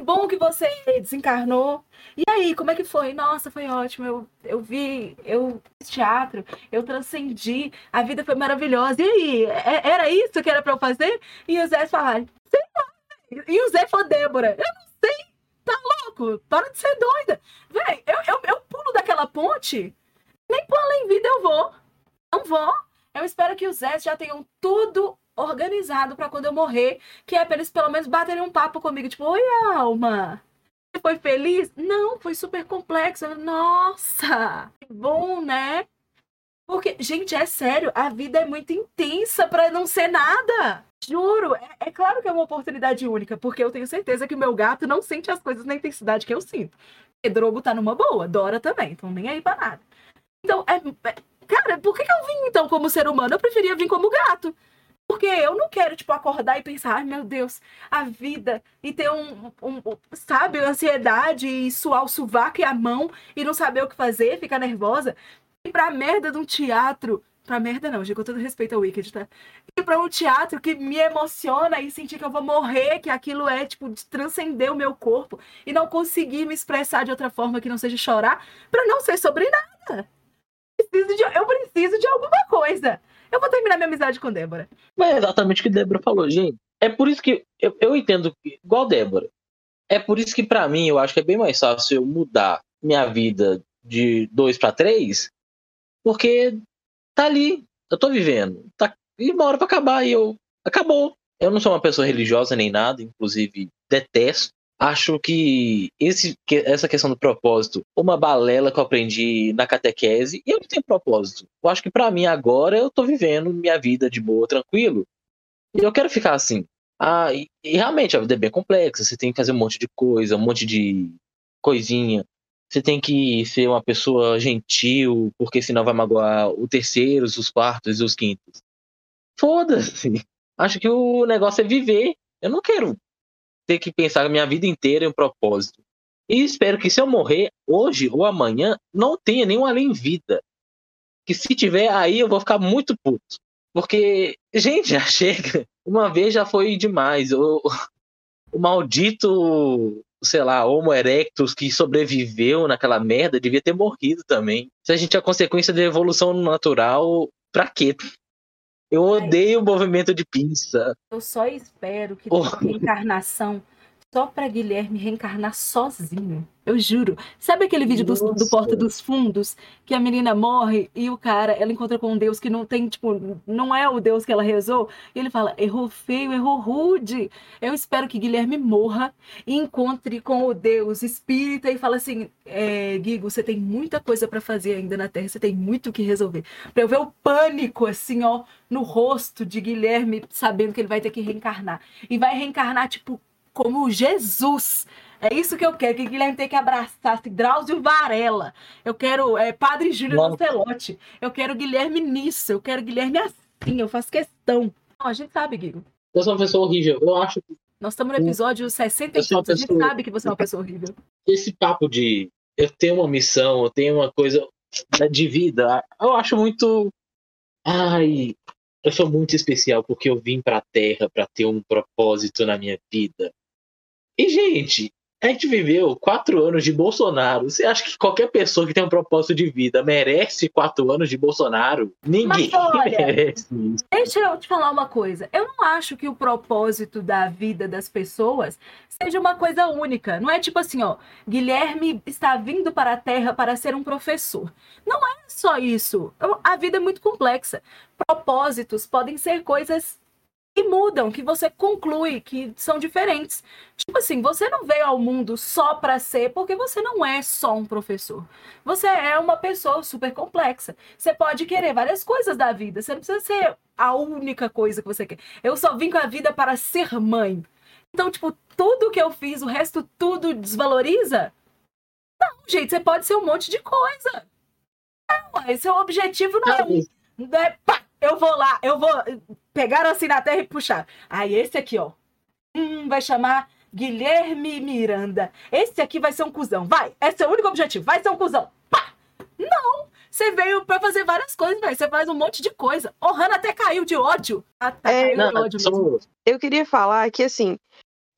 Bom que você desencarnou. E aí, como é que foi? Nossa, foi ótimo. Eu, eu vi, eu teatro, eu transcendi, a vida foi maravilhosa. E aí, é- era isso que era para eu fazer? E o Zé falar, sei lá. E o Zé falou, Débora, eu não sei, tá louco? Para de ser doida. Véi, eu, eu, eu pulo daquela ponte, nem pro além vida eu vou. Não vou. Eu espero que os Zé já tenham tudo organizado para quando eu morrer, que é pra eles pelo menos baterem um papo comigo, tipo, oi, alma. Você foi feliz? Não, foi super complexo. Nossa, que bom, né? Porque, gente, é sério, a vida é muito intensa pra não ser nada. Juro, é, é claro que é uma oportunidade única, porque eu tenho certeza que o meu gato não sente as coisas na intensidade que eu sinto. E Drogo tá numa boa, Dora também, então nem aí pra nada. Então, é, é- cara, por que, que eu vim então como ser humano? Eu preferia vir como gato. Porque eu não quero, tipo, acordar e pensar, ai meu Deus, a vida, e ter um, um- sabe, ansiedade, e suar o sovaco e a mão, e não saber o que fazer, ficar nervosa. E pra merda de um teatro, pra merda não, gente, com todo respeito ao Wicked, tá? E pra um teatro que me emociona e sentir que eu vou morrer, que aquilo é, tipo, de transcender o meu corpo, e não conseguir me expressar de outra forma que não seja chorar, pra não ser sobre nada. Preciso de, eu preciso de alguma coisa. Eu vou terminar minha amizade com Débora. Mas é exatamente o que Débora falou, gente. É por isso que eu, eu entendo, igual Débora. É por isso que pra mim eu acho que é bem mais fácil eu mudar minha vida de dois pra três, porque tá ali, eu tô vivendo, tá e uma hora pra acabar e eu acabou. Eu não sou uma pessoa religiosa nem nada, inclusive detesto. Acho que, esse, que essa questão do propósito, uma balela que eu aprendi na catequese, e eu não tenho propósito. Eu acho que pra mim agora eu tô vivendo minha vida de boa, tranquilo, e eu quero ficar assim. Ah, e, e realmente a vida é bem complexa, você tem que fazer um monte de coisa, um monte de coisinha. Você tem que ser uma pessoa gentil, porque senão vai magoar o terceiros, os quartos e os quintos. Foda-se. Acho que o negócio é viver. Eu não quero ter que pensar minha vida inteira em um propósito. E espero que se eu morrer hoje ou amanhã, não tenha nenhum além-vida. Que se tiver, aí eu vou ficar muito puto. Porque, gente, já chega. Uma vez já foi demais. O, o maldito, sei lá, Homo erectus que sobreviveu naquela merda devia ter morrido também. Se a gente é consequência da evolução natural, pra quê? Eu odeio o movimento de pizza. Eu só espero que tenha reencarnação só pra Guilherme reencarnar sozinho. Eu juro. Sabe aquele vídeo do, do. Porta dos Fundos? Que a menina morre e o cara, ela encontra com um Deus que não tem, tipo, não é o Deus que ela rezou. E ele fala, errou feio, errou rude. Eu espero que Guilherme morra e encontre com o Deus espírita e fala assim: é, Guigo, você tem muita coisa pra fazer ainda na Terra, você tem muito o que resolver. Pra eu ver o pânico, assim, ó, no rosto de Guilherme, sabendo que ele vai ter que reencarnar. E vai reencarnar, tipo, como Jesus. É isso que eu quero, que Guilherme tem que abraçar, assim, Drauzio Varela. Eu quero é, Padre Júlio. Lancelotti. Eu quero Guilherme nisso. Eu quero Guilherme assim. Eu faço questão. Não, a gente sabe, Guigo. Eu sou uma pessoa horrível. Eu acho que Nós estamos no episódio 60 Eu e tantos. A gente pessoa- sabe que você é uma pessoa horrível. esse papo de eu tenho uma missão, eu tenho uma coisa de vida, eu acho muito. Ai, eu sou muito especial porque eu vim pra Terra pra ter um propósito na minha vida. E, gente, a gente viveu quatro anos de Bolsonaro. Você acha que qualquer pessoa que tem um propósito de vida merece quatro anos de Bolsonaro? Ninguém Mas olha, merece isso. Deixa eu te falar uma coisa. Eu não acho que o propósito da vida das pessoas seja uma coisa única. Não é tipo assim, ó, Guilherme está vindo para a Terra para ser um professor. Não é só isso. A vida é muito complexa. Propósitos podem ser coisas que mudam, que você conclui que são diferentes. Tipo assim, você não veio ao mundo só para ser, porque você não é só um professor. Você é uma pessoa super complexa. Você pode querer várias coisas da vida. Você não precisa ser a única coisa que você quer. Eu só vim com a vida para ser mãe. Então, tipo, tudo que eu fiz, o resto tudo desvaloriza? Não, gente, você pode ser um monte de coisa. Não, esse é o objetivo, não é não é, pá, eu vou lá, eu vou pegar assim na terra e puxar. Aí esse aqui, ó. Hum, vai chamar Guilherme Miranda. Esse aqui vai ser um cuzão. Vai, esse é o único objetivo. Vai ser um cuzão. Pá! Não! Você veio pra fazer várias coisas, velho. Você faz um monte de coisa. O Hannah até caiu de ódio. Ah, tá, É, caiu Não, de ódio mesmo. Eu queria falar que, assim,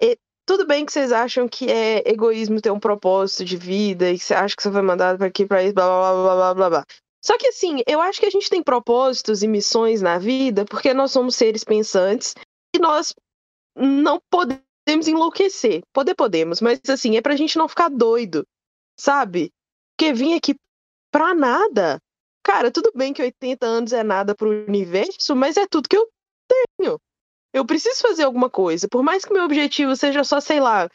e- tudo bem que vocês acham que é egoísmo ter um propósito de vida e que você acha que você foi mandado pra aqui, pra isso, blá, blá, blá, blá, blá, blá, blá. Só que, assim, eu acho que a gente tem propósitos e missões na vida porque nós somos seres pensantes e nós não podemos enlouquecer. Poder podemos, mas, assim, é pra gente não ficar doido, sabe? Porque vir aqui pra nada. Cara, tudo bem que 80 anos é nada pro universo, mas é tudo que eu tenho. Eu preciso fazer alguma coisa. Por mais que meu objetivo seja só, sei lá,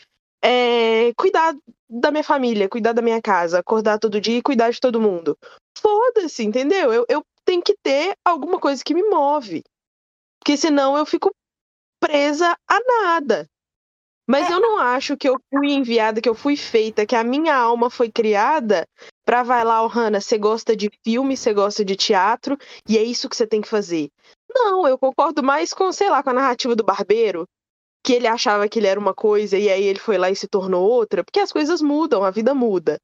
é, cuidar da minha família, cuidar da minha casa, acordar todo dia e cuidar de todo mundo. Foda-se, entendeu? Eu, eu tenho que ter alguma coisa que me move. Porque senão eu fico presa a nada. Mas eu não acho que eu fui enviada, que eu fui feita, que a minha alma foi criada pra vai lá, oh, Hannah, você gosta de filme, você gosta de teatro, e é isso que você tem que fazer. Não, eu concordo mais com, sei lá, com a narrativa do barbeiro, que ele achava que ele era uma coisa e aí ele foi lá e se tornou outra, porque as coisas mudam, a vida muda.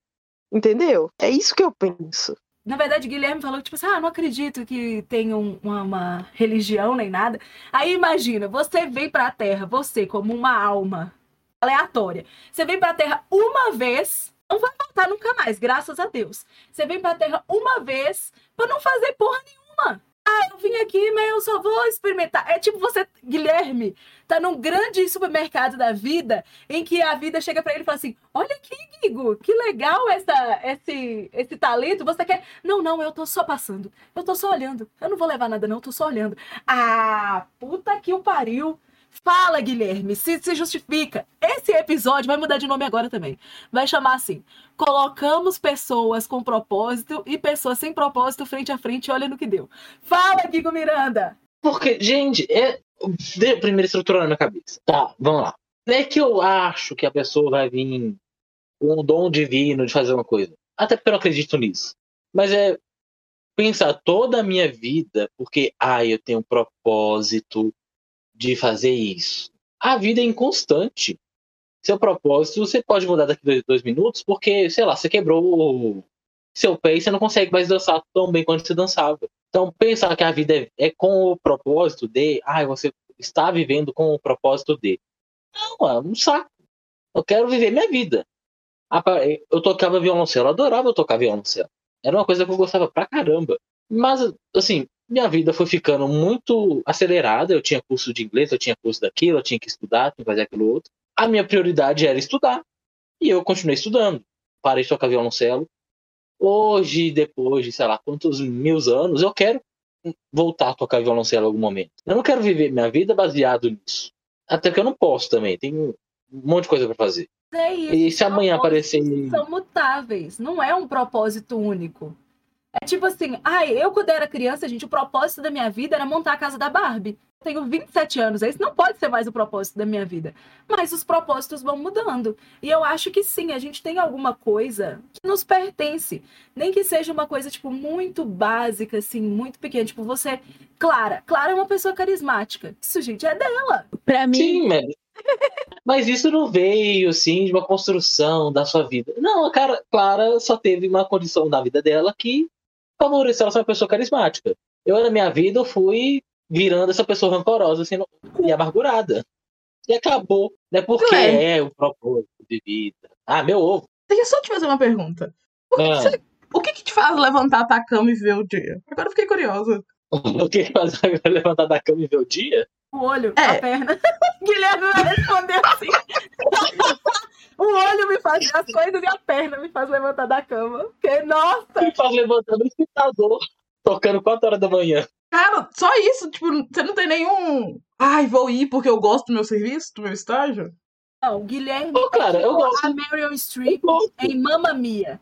Entendeu? É isso que eu penso. Na verdade, Guilherme falou, tipo assim, ah, não acredito que tenha um- uma, uma religião nem nada. Aí imagina, você vem pra Terra, você como uma alma aleatória. Você vem pra Terra uma vez, não vai voltar nunca mais, graças a Deus. Você vem pra Terra uma vez pra não fazer porra nenhuma. Ah, eu vim aqui, mas eu só vou experimentar. É tipo você, Guilherme, tá num grande supermercado da vida em que a vida chega pra ele e fala assim: Olha aqui, Guigo, que legal essa, esse, esse talento. Você quer. Não, não, eu tô só passando. Eu tô só olhando. Eu não vou levar nada, não, eu tô só olhando. Ah, puta que o pariu. Fala, Guilherme, se, se justifica. Esse episódio vai mudar de nome agora também. Vai chamar assim: Colocamos pessoas com propósito e pessoas sem propósito frente a frente, olha no que deu. Fala, Guigo Miranda! Porque, gente, é. de- Primeiro estruturando na minha cabeça. Tá, vamos lá. Não é que eu acho que a pessoa vai vir com um dom divino de fazer uma coisa. Até porque eu não acredito nisso. Mas é pensar toda a minha vida, porque, ah, eu tenho um propósito de fazer isso. A vida é inconstante. Seu propósito você pode mudar daqui dois, dois minutos, porque, sei lá, você quebrou seu pé e você não consegue mais dançar tão bem quanto você dançava. Então, pensar que a vida é, é com o propósito de, ah, você está vivendo com o propósito de. Não, é um saco. Eu quero viver minha vida. Eu tocava violoncelo, eu adorava tocar violoncelo. Era uma coisa que eu gostava pra caramba. Mas, assim, minha vida foi ficando muito acelerada. Eu tinha curso de inglês, eu tinha curso daquilo, eu tinha que estudar, tinha que fazer aquilo outro. A minha prioridade era estudar. E eu continuei estudando. Parei de tocar violoncelo. Hoje, depois de sei lá quantos mil anos, eu quero voltar a tocar violoncelo em algum momento. Eu não quero viver minha vida baseado nisso. Até que eu não posso também. Tem um monte de coisa para fazer. É isso. E se amanhã aparecer. São mutáveis, não é um propósito único. É tipo assim, ai, eu quando era criança, gente, o propósito da minha vida era montar a casa da Barbie. Eu tenho 27 anos, isso não pode ser mais o propósito da minha vida. Mas os propósitos vão mudando. E eu acho que sim, a gente tem alguma coisa que nos pertence. Nem que seja uma coisa, tipo, muito básica, assim, muito pequena. Tipo, você. Clara. Clara é uma pessoa carismática. Isso, gente, é dela. Pra mim, Sim, mas... mas isso não veio, assim, de uma construção da sua vida. Não, a cara, Clara só teve uma condição na vida dela que favoreceu ela ser uma pessoa carismática. Eu, na minha vida, eu fui virando essa pessoa rancorosa assim, e amargurada. E acabou. Não é porque Ué. é o propósito de vida. Ah, meu ovo. Deixa eu só te fazer uma pergunta. Por que que Ah. você- o que, que te faz levantar da cama e ver o dia? Agora eu fiquei curiosa. O que faz levantar da cama e ver o dia? O olho, É. a perna. Guilherme vai responder assim. o olho me faz ver as coisas e a perna me faz levantar da cama. Porque, nossa! Me faz levantar no escutador, tocando 4 horas da manhã. Cara, só isso? Tipo, você não tem nenhum. Ai, vou ir porque eu gosto do meu serviço, do meu estágio? Não, o Guilherme Ô, cara, eu gosto. a Meryl Streep em Mamma Mia.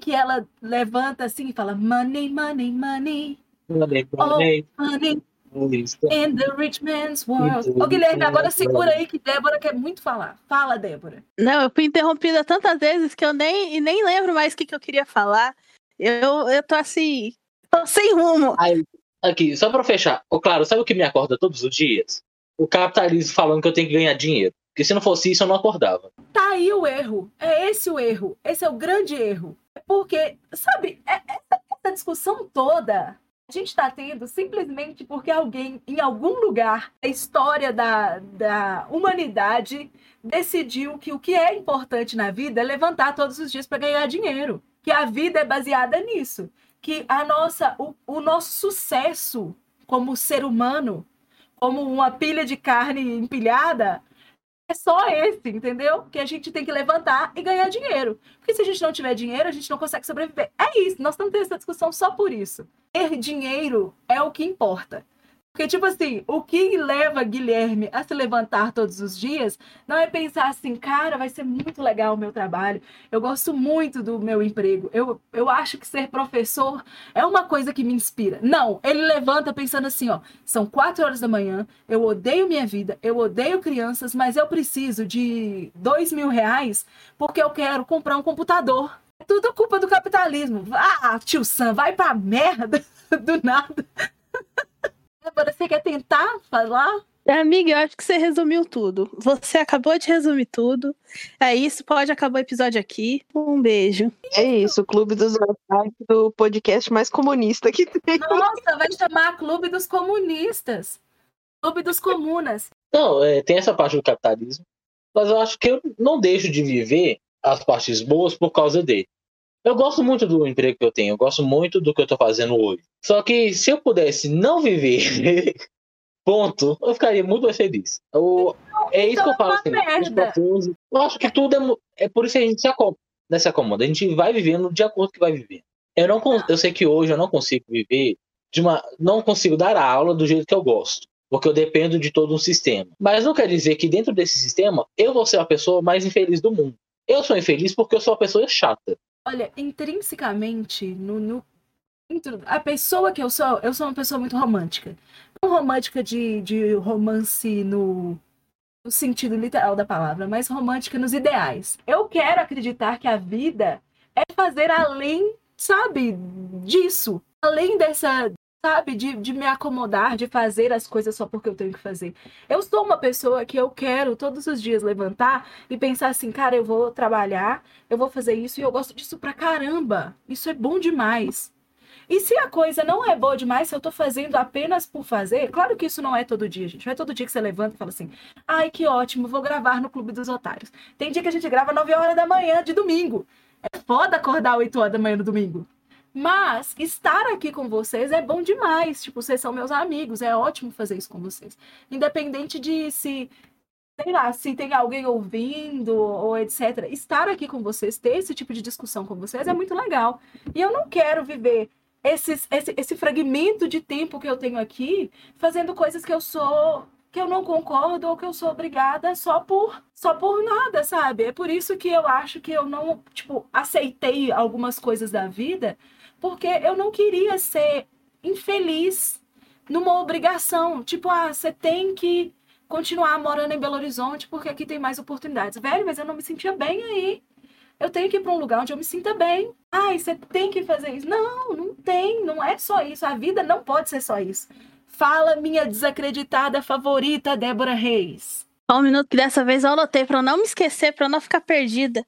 Que ela levanta assim e fala money, money, money, mandei, money isso. In the rich man's world. Ô, Guilherme, agora segura aí que Débora quer muito falar. Fala, Débora. não, eu fui interrompida tantas vezes que eu nem, nem lembro mais o que, que eu queria falar. Eu, eu tô assim, tô sem rumo. Aí, aqui, só pra fechar. Ô, claro, sabe o que me acorda todos os dias? O capitalismo falando que eu tenho que ganhar dinheiro. Porque se não fosse isso, eu não acordava. Tá aí o erro. É esse o erro. Esse é o grande erro. É Porque, sabe, é- essa discussão toda a gente está tendo simplesmente porque alguém, em algum lugar da história da, da humanidade, decidiu que o que é importante na vida é levantar todos os dias para ganhar dinheiro. Que a vida é baseada nisso. Que a nossa, o, o nosso sucesso como ser humano, como uma pilha de carne empilhada, é só esse, entendeu? Que a gente tem que levantar e ganhar dinheiro. Porque se a gente não tiver dinheiro, a gente não consegue sobreviver. É isso, nós estamos tendo essa discussão só por isso. Ter dinheiro é o que importa. Porque, tipo assim, o que leva Guilherme a se levantar todos os dias não é pensar assim, cara, vai ser muito legal o meu trabalho, eu gosto muito do meu emprego, eu, eu acho que ser professor é uma coisa que me inspira. Não, ele levanta pensando assim, ó, são quatro horas da manhã, eu odeio minha vida, eu odeio crianças, mas eu preciso de dois mil reais porque eu quero comprar um computador. É tudo culpa do capitalismo. Ah, tio Sam, vai pra merda do nada. Agora você quer tentar falar? Amiga, eu acho que você resumiu tudo. Você acabou de resumir tudo. É isso, pode acabar o episódio aqui. Um beijo. É isso, o Clube dos Otários do podcast mais comunista que tem. Nossa, vai chamar Clube dos Comunistas. Clube dos Comunas. Não, é, tem essa parte do capitalismo. Mas eu acho que eu não deixo de viver as partes boas por causa dele. Eu gosto muito do emprego que eu tenho, eu gosto muito do que eu tô fazendo hoje. Só que se eu pudesse não viver, ponto, eu ficaria muito mais feliz. Eu- é isso que eu então falo é uma assim. Eu acho que tudo é, é por isso que a gente se acomoda, né, se acomoda. A gente vai vivendo de acordo com o que vai viver. Eu não eu sei que hoje eu não consigo viver de uma, não consigo dar a aula do jeito que eu gosto, porque eu dependo de todo um sistema. Mas não quer dizer que dentro desse sistema eu vou ser a pessoa mais infeliz do mundo. Eu sou infeliz porque eu sou uma pessoa chata. Olha, intrinsecamente, no, no- a pessoa que eu sou, eu sou uma pessoa muito romântica. Não romântica de, de romance no, no sentido literal da palavra, mas romântica nos ideais. Eu quero acreditar que a vida é fazer além, sabe, disso. Além dessa, sabe, de, de me acomodar, de fazer as coisas só porque eu tenho que fazer. Eu sou uma pessoa que eu quero todos os dias levantar e pensar assim, cara, eu vou trabalhar eu vou fazer isso e eu gosto disso pra caramba. Isso é bom demais. E se a coisa não é boa demais, se eu tô fazendo apenas por fazer, claro que isso não é todo dia, gente. Não é todo dia que você levanta e fala assim: ai, que ótimo, vou gravar no Clube dos Otários. Tem dia que a gente grava 9 horas da manhã de domingo. É foda acordar 8 horas da manhã no domingo. Mas estar aqui com vocês é bom demais. Tipo, vocês são meus amigos, é ótimo fazer isso com vocês. Independente de se, sei lá, se tem alguém ouvindo ou etc. Estar aqui com vocês, ter esse tipo de discussão com vocês é muito legal. E eu não quero viver esses, esse, esse fragmento de tempo que eu tenho aqui fazendo coisas que eu sou que eu não concordo ou que eu sou obrigada só por só por nada, sabe? É por isso que eu acho que eu não, tipo, aceitei algumas coisas da vida, porque eu não queria ser infeliz numa obrigação, tipo, ah, você tem que continuar morando em Belo Horizonte porque aqui tem mais oportunidades. Velho, mas eu não me sentia bem aí. Eu tenho que ir para um lugar onde eu me sinta bem. Ai, você tem que fazer isso. Não, não tem, não é só isso. A vida não pode ser só isso. Fala, minha desacreditada favorita, Débora Reis. Só um minuto que dessa vez eu anotei para não me esquecer, para não ficar perdida.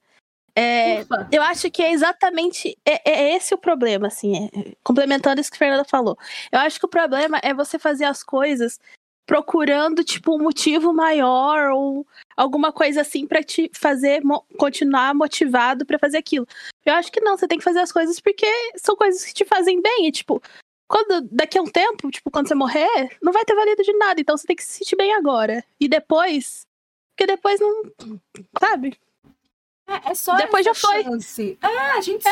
É, eu acho que é exatamente é, é esse o problema, assim, é, complementando isso que a Fernanda falou. Eu acho que o problema é você fazer as coisas procurando tipo um motivo maior ou alguma coisa assim para te fazer mo continuar motivado para fazer aquilo. Eu acho que não, você tem que fazer as coisas porque são coisas que te fazem bem e tipo, quando daqui a um tempo, tipo, quando você morrer, não vai ter valido de nada, então você tem que se sentir bem agora. E depois, porque depois não, sabe? É, é só Depois já foi. Chance. É, a gente só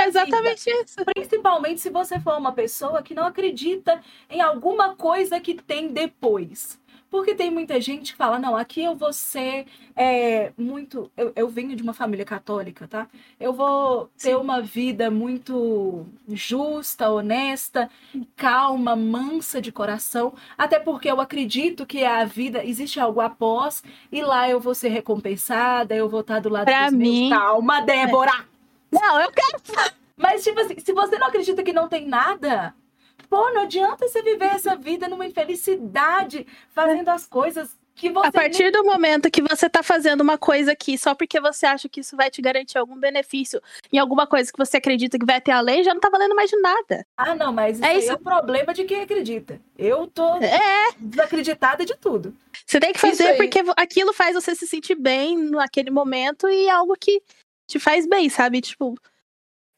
é, exatamente vida. isso. Principalmente se você for uma pessoa que não acredita em alguma coisa que tem depois. Porque tem muita gente que fala, não, aqui eu vou ser é, muito. Eu, eu venho de uma família católica, tá? Eu vou ter Sim. uma vida muito justa, honesta, calma, mansa de coração. Até porque eu acredito que a vida existe algo após, e lá eu vou ser recompensada, eu vou estar do lado pra dos mim, meus. Calma, Débora! Não, eu quero. Mas, tipo assim, se você não acredita que não tem nada, Pô, não adianta você viver essa vida numa infelicidade, fazendo as coisas que você. A partir do momento que você tá fazendo uma coisa aqui só porque você acha que isso vai te garantir algum benefício em alguma coisa que você acredita que vai ter além, já não tá valendo mais de nada. Ah, não, mas isso é, isso. é o problema de quem acredita. Eu tô é. desacreditada de tudo. Você tem que fazer porque aquilo faz você se sentir bem naquele momento e é algo que te faz bem, sabe? Tipo,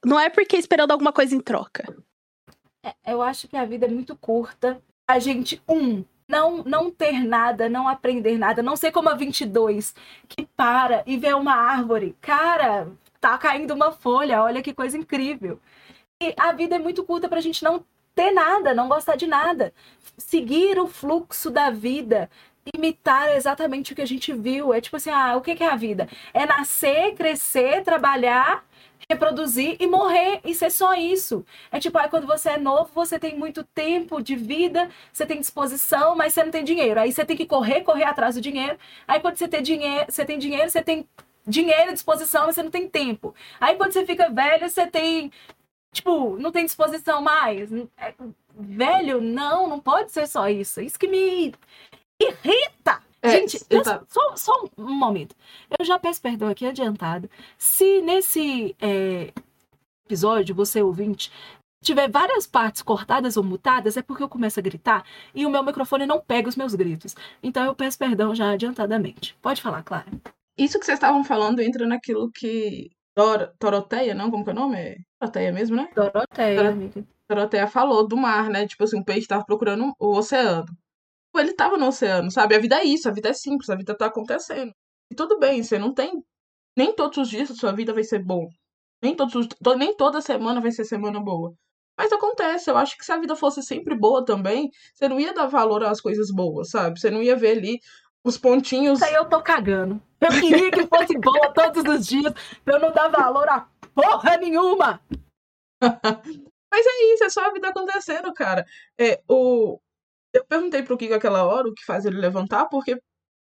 não é porque esperando alguma coisa em troca. É, eu acho que a vida é muito curta. A gente, um, não, não ter nada, não aprender nada, não ser como a 22, que para e vê uma árvore. Cara, tá caindo uma folha, olha que coisa incrível. E a vida é muito curta pra gente não ter nada, não gostar de nada. Seguir o fluxo da vida, imitar exatamente o que a gente viu. É tipo assim, ah, o que é a vida? É nascer, crescer, trabalhar reproduzir e morrer e ser só isso. É tipo, aí quando você é novo, você tem muito tempo de vida, você tem disposição, mas você não tem dinheiro. Aí você tem que correr, correr atrás do dinheiro. Aí quando você tem dinheiro, você tem dinheiro, você tem dinheiro, disposição, mas você não tem tempo. Aí quando você fica velho, você tem tipo, não tem disposição mais. É, velho, não, não pode ser só isso. Isso que me irrita. É, Gente, tá... só, só, um momento. Eu já peço perdão aqui adiantado. Se nesse é, episódio, você ouvinte, tiver várias partes cortadas ou mutadas, é porque eu começo a gritar e o meu microfone não pega os meus gritos. Então eu peço perdão já adiantadamente. Pode falar, Clara. Isso que vocês estavam falando entra naquilo que Dor Toroteia, não? Como que é o nome? Toroteia mesmo, né? Doroteia, Dor amiga. Doroteia falou do mar, né? Tipo assim, o peixe estava procurando o oceano ele tava no oceano, sabe? A vida é isso, a vida é simples, a vida tá acontecendo. E tudo bem, você não tem. Nem todos os dias a sua vida vai ser bom. Nem, todos os... nem toda semana vai ser semana boa. Mas acontece, eu acho que se a vida fosse sempre boa também, você não ia dar valor às coisas boas, sabe? Você não ia ver ali os pontinhos. Isso aí eu tô cagando. Eu queria que fosse boa todos os dias, pra eu não dar valor a porra nenhuma. Mas é isso, é só a vida acontecendo, cara. É, o, eu perguntei pro Kiko aquela hora o que faz ele levantar, porque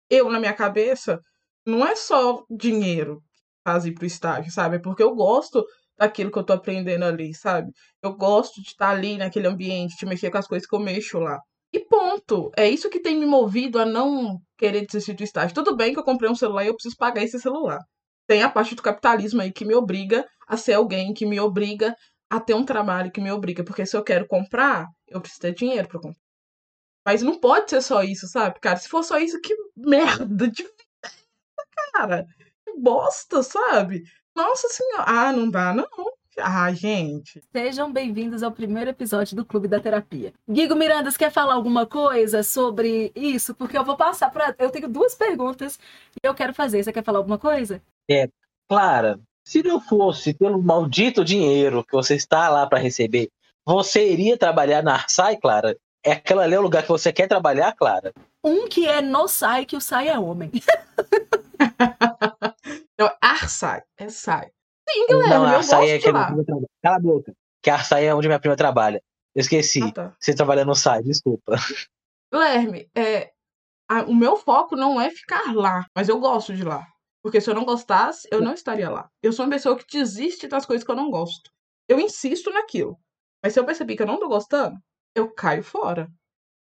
eu, na minha cabeça, não é só dinheiro que faz ir pro estágio, sabe? É porque eu gosto daquilo que eu tô aprendendo ali, sabe? Eu gosto de estar ali naquele ambiente, de mexer com as coisas que eu mexo lá. E ponto. É isso que tem me movido a não querer desistir do estágio. Tudo bem que eu comprei um celular e eu preciso pagar esse celular. Tem a parte do capitalismo aí que me obriga a ser alguém, que me obriga a ter um trabalho, que me obriga. Porque se eu quero comprar, eu preciso ter dinheiro para comprar. Mas não pode ser só isso, sabe, cara? Se for só isso, que merda de vida é cara. Que bosta, sabe? Nossa senhora. Ah, não dá, não. Ah, gente. Sejam bem-vindos ao primeiro episódio do Clube da Terapia. Guigo Miranda, você quer falar alguma coisa sobre isso? Porque eu vou passar para. Eu tenho duas perguntas e eu quero fazer. Você quer falar alguma coisa? Clara, se não fosse pelo maldito dinheiro que você está lá para receber, você iria trabalhar na Arsai, Clara? É aquela ali é o lugar que você quer trabalhar, Clara? Um que é no Sai, que o Sai é homem. Não, Arsai. É Sai. Sim, Guilherme, não, a eu Arsai gosto é que lá. minha prima trabalha. Cala a boca. Que a Arsai é onde minha prima trabalha. Eu esqueci. Ah, tá. Você trabalha no SAI, desculpa. Guilherme, é, a- o meu foco não é ficar lá, mas eu gosto de lá. Porque se eu não gostasse, eu não estaria lá. Eu sou uma pessoa que desiste das coisas que eu não gosto. Eu insisto naquilo. Mas se eu perceber que eu não tô gostando, eu caio fora.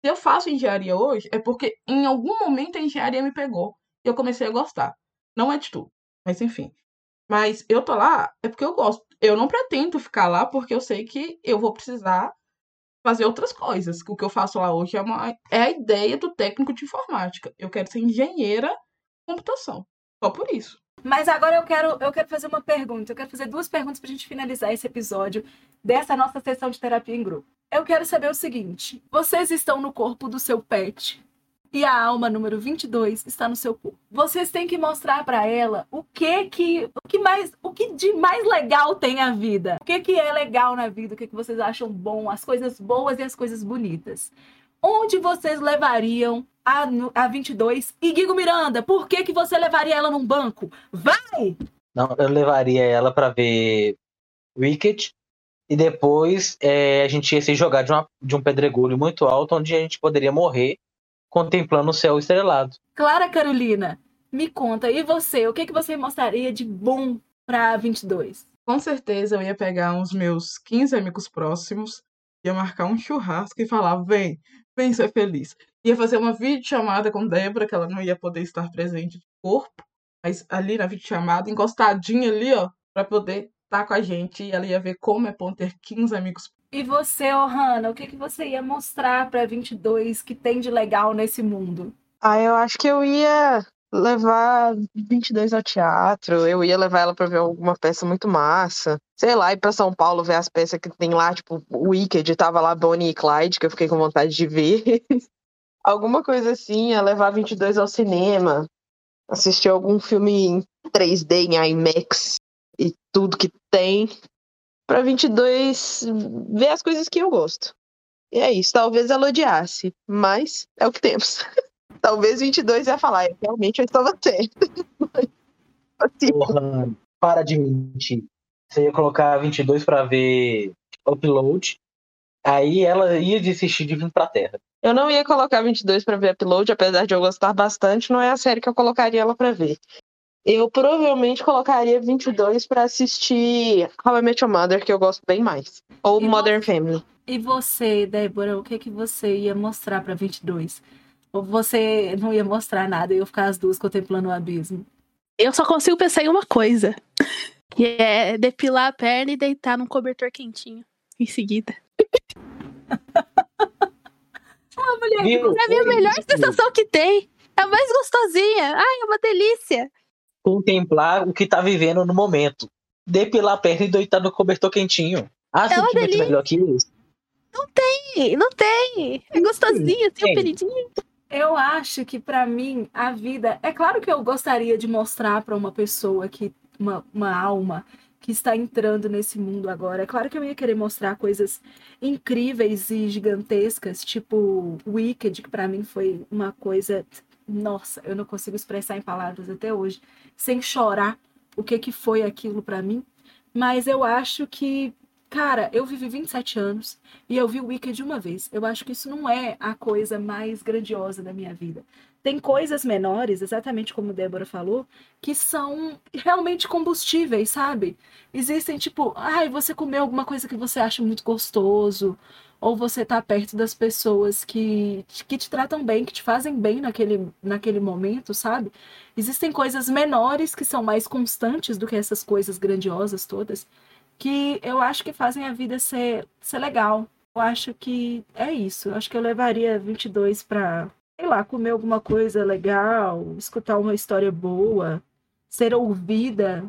Se eu faço engenharia hoje, é porque em algum momento a engenharia me pegou. E eu comecei a gostar. Não é de tudo. Mas enfim. Mas eu tô lá é porque eu gosto. Eu não pretendo ficar lá porque eu sei que eu vou precisar fazer outras coisas. O que eu faço lá hoje é, uma, é a ideia do técnico de informática. Eu quero ser engenheira de computação. Só por isso. Mas agora eu quero, eu quero fazer uma pergunta. Eu quero fazer duas perguntas pra gente finalizar esse episódio dessa nossa sessão de terapia em grupo. Eu quero saber o seguinte: vocês estão no corpo do seu pet e a alma número 22 está no seu corpo. Vocês têm que mostrar pra ela o que que o que mais o que de mais legal tem a vida. O que que é legal na vida, o que que vocês acham bom, as coisas boas e as coisas bonitas. Onde vocês levariam a, a 22 e Guigo Miranda, por que que você levaria ela num banco? Vai! Não, eu levaria ela pra ver Wicked e depois é, a gente ia se jogar de, uma- de um pedregulho muito alto onde a gente poderia morrer contemplando o céu estrelado. Clara Carolina, me conta, e você? O que, que você mostraria de bom pra 22? Com certeza eu ia pegar uns meus 15 amigos próximos, ia marcar um churrasco e falar: vem, vem ser feliz. Ia fazer uma videochamada com Débora, que ela não ia poder estar presente de corpo, mas ali na videochamada, encostadinha ali, ó, pra poder estar com a gente. E ela ia ver como é bom ter 15 amigos. E você, Ohana, o que, que você ia mostrar pra 22 que tem de legal nesse mundo? Ah, eu acho que eu ia levar 22 ao teatro, eu ia levar ela pra ver alguma peça muito massa. Sei lá, ir pra São Paulo ver as peças que tem lá, tipo, o Wicked, tava lá Bonnie e Clyde, que eu fiquei com vontade de ver. alguma coisa assim, ia levar 22 ao cinema, assistir algum filme em 3D, em IMAX e tudo que tem. Pra 22 ver as coisas que eu gosto. E é isso, talvez ela odiasse, mas é o que temos. Talvez 22 ia falar, "É, realmente eu estava certo. Assim, Porra, para de mentir. Você ia colocar 22 pra ver Upload, aí ela ia desistir de vir pra Terra. eu não ia colocar 22 para ver Upload, apesar de eu gostar bastante, não é a série que eu colocaria ela para ver. Eu provavelmente colocaria 22 para assistir How I Met Your Mother, que eu gosto bem mais. Ou E Modern Family. E você, Débora, o que, que você ia mostrar pra 22? Ou você não ia mostrar nada e ia ficar as duas contemplando o abismo? Eu só consigo pensar em uma coisa. Que é depilar a perna e deitar num cobertor quentinho. Em seguida. Uma mulher Viu? É a minha melhor sensação que tem. É a mais gostosinha. Ai, é uma delícia. Contemplar o que tá vivendo no momento. Depilar a perna e deitar no cobertor quentinho. Há É sentimento delícia. melhor que isso? Ih, Não tem. É gostosinha, tem um Tem. peridinho. Eu acho que pra mim a vida. É claro que eu gostaria de mostrar pra uma pessoa que uma, uma alma que está entrando nesse mundo agora. É claro que eu ia querer mostrar coisas incríveis e gigantescas, tipo Wicked, que pra mim foi uma coisa. Nossa, eu não consigo expressar em palavras até hoje, sem chorar o que que foi aquilo pra mim. Mas eu acho que, cara, eu vivi 27 anos e eu vi o Wicked uma vez. Eu acho que isso não é a coisa mais grandiosa da minha vida. Tem coisas menores, exatamente como Débora falou, que são realmente combustíveis, sabe? Existem, tipo, ai, você comeu alguma coisa que você acha muito gostoso, ou você tá perto das pessoas que, que te tratam bem, que te fazem bem naquele, naquele momento, sabe? Existem coisas menores que são mais constantes do que essas coisas grandiosas todas, que eu acho que fazem a vida ser, ser legal. Eu acho que é isso. Eu acho que eu levaria 22 pra, sei lá, comer alguma coisa legal, escutar uma história boa, ser ouvida.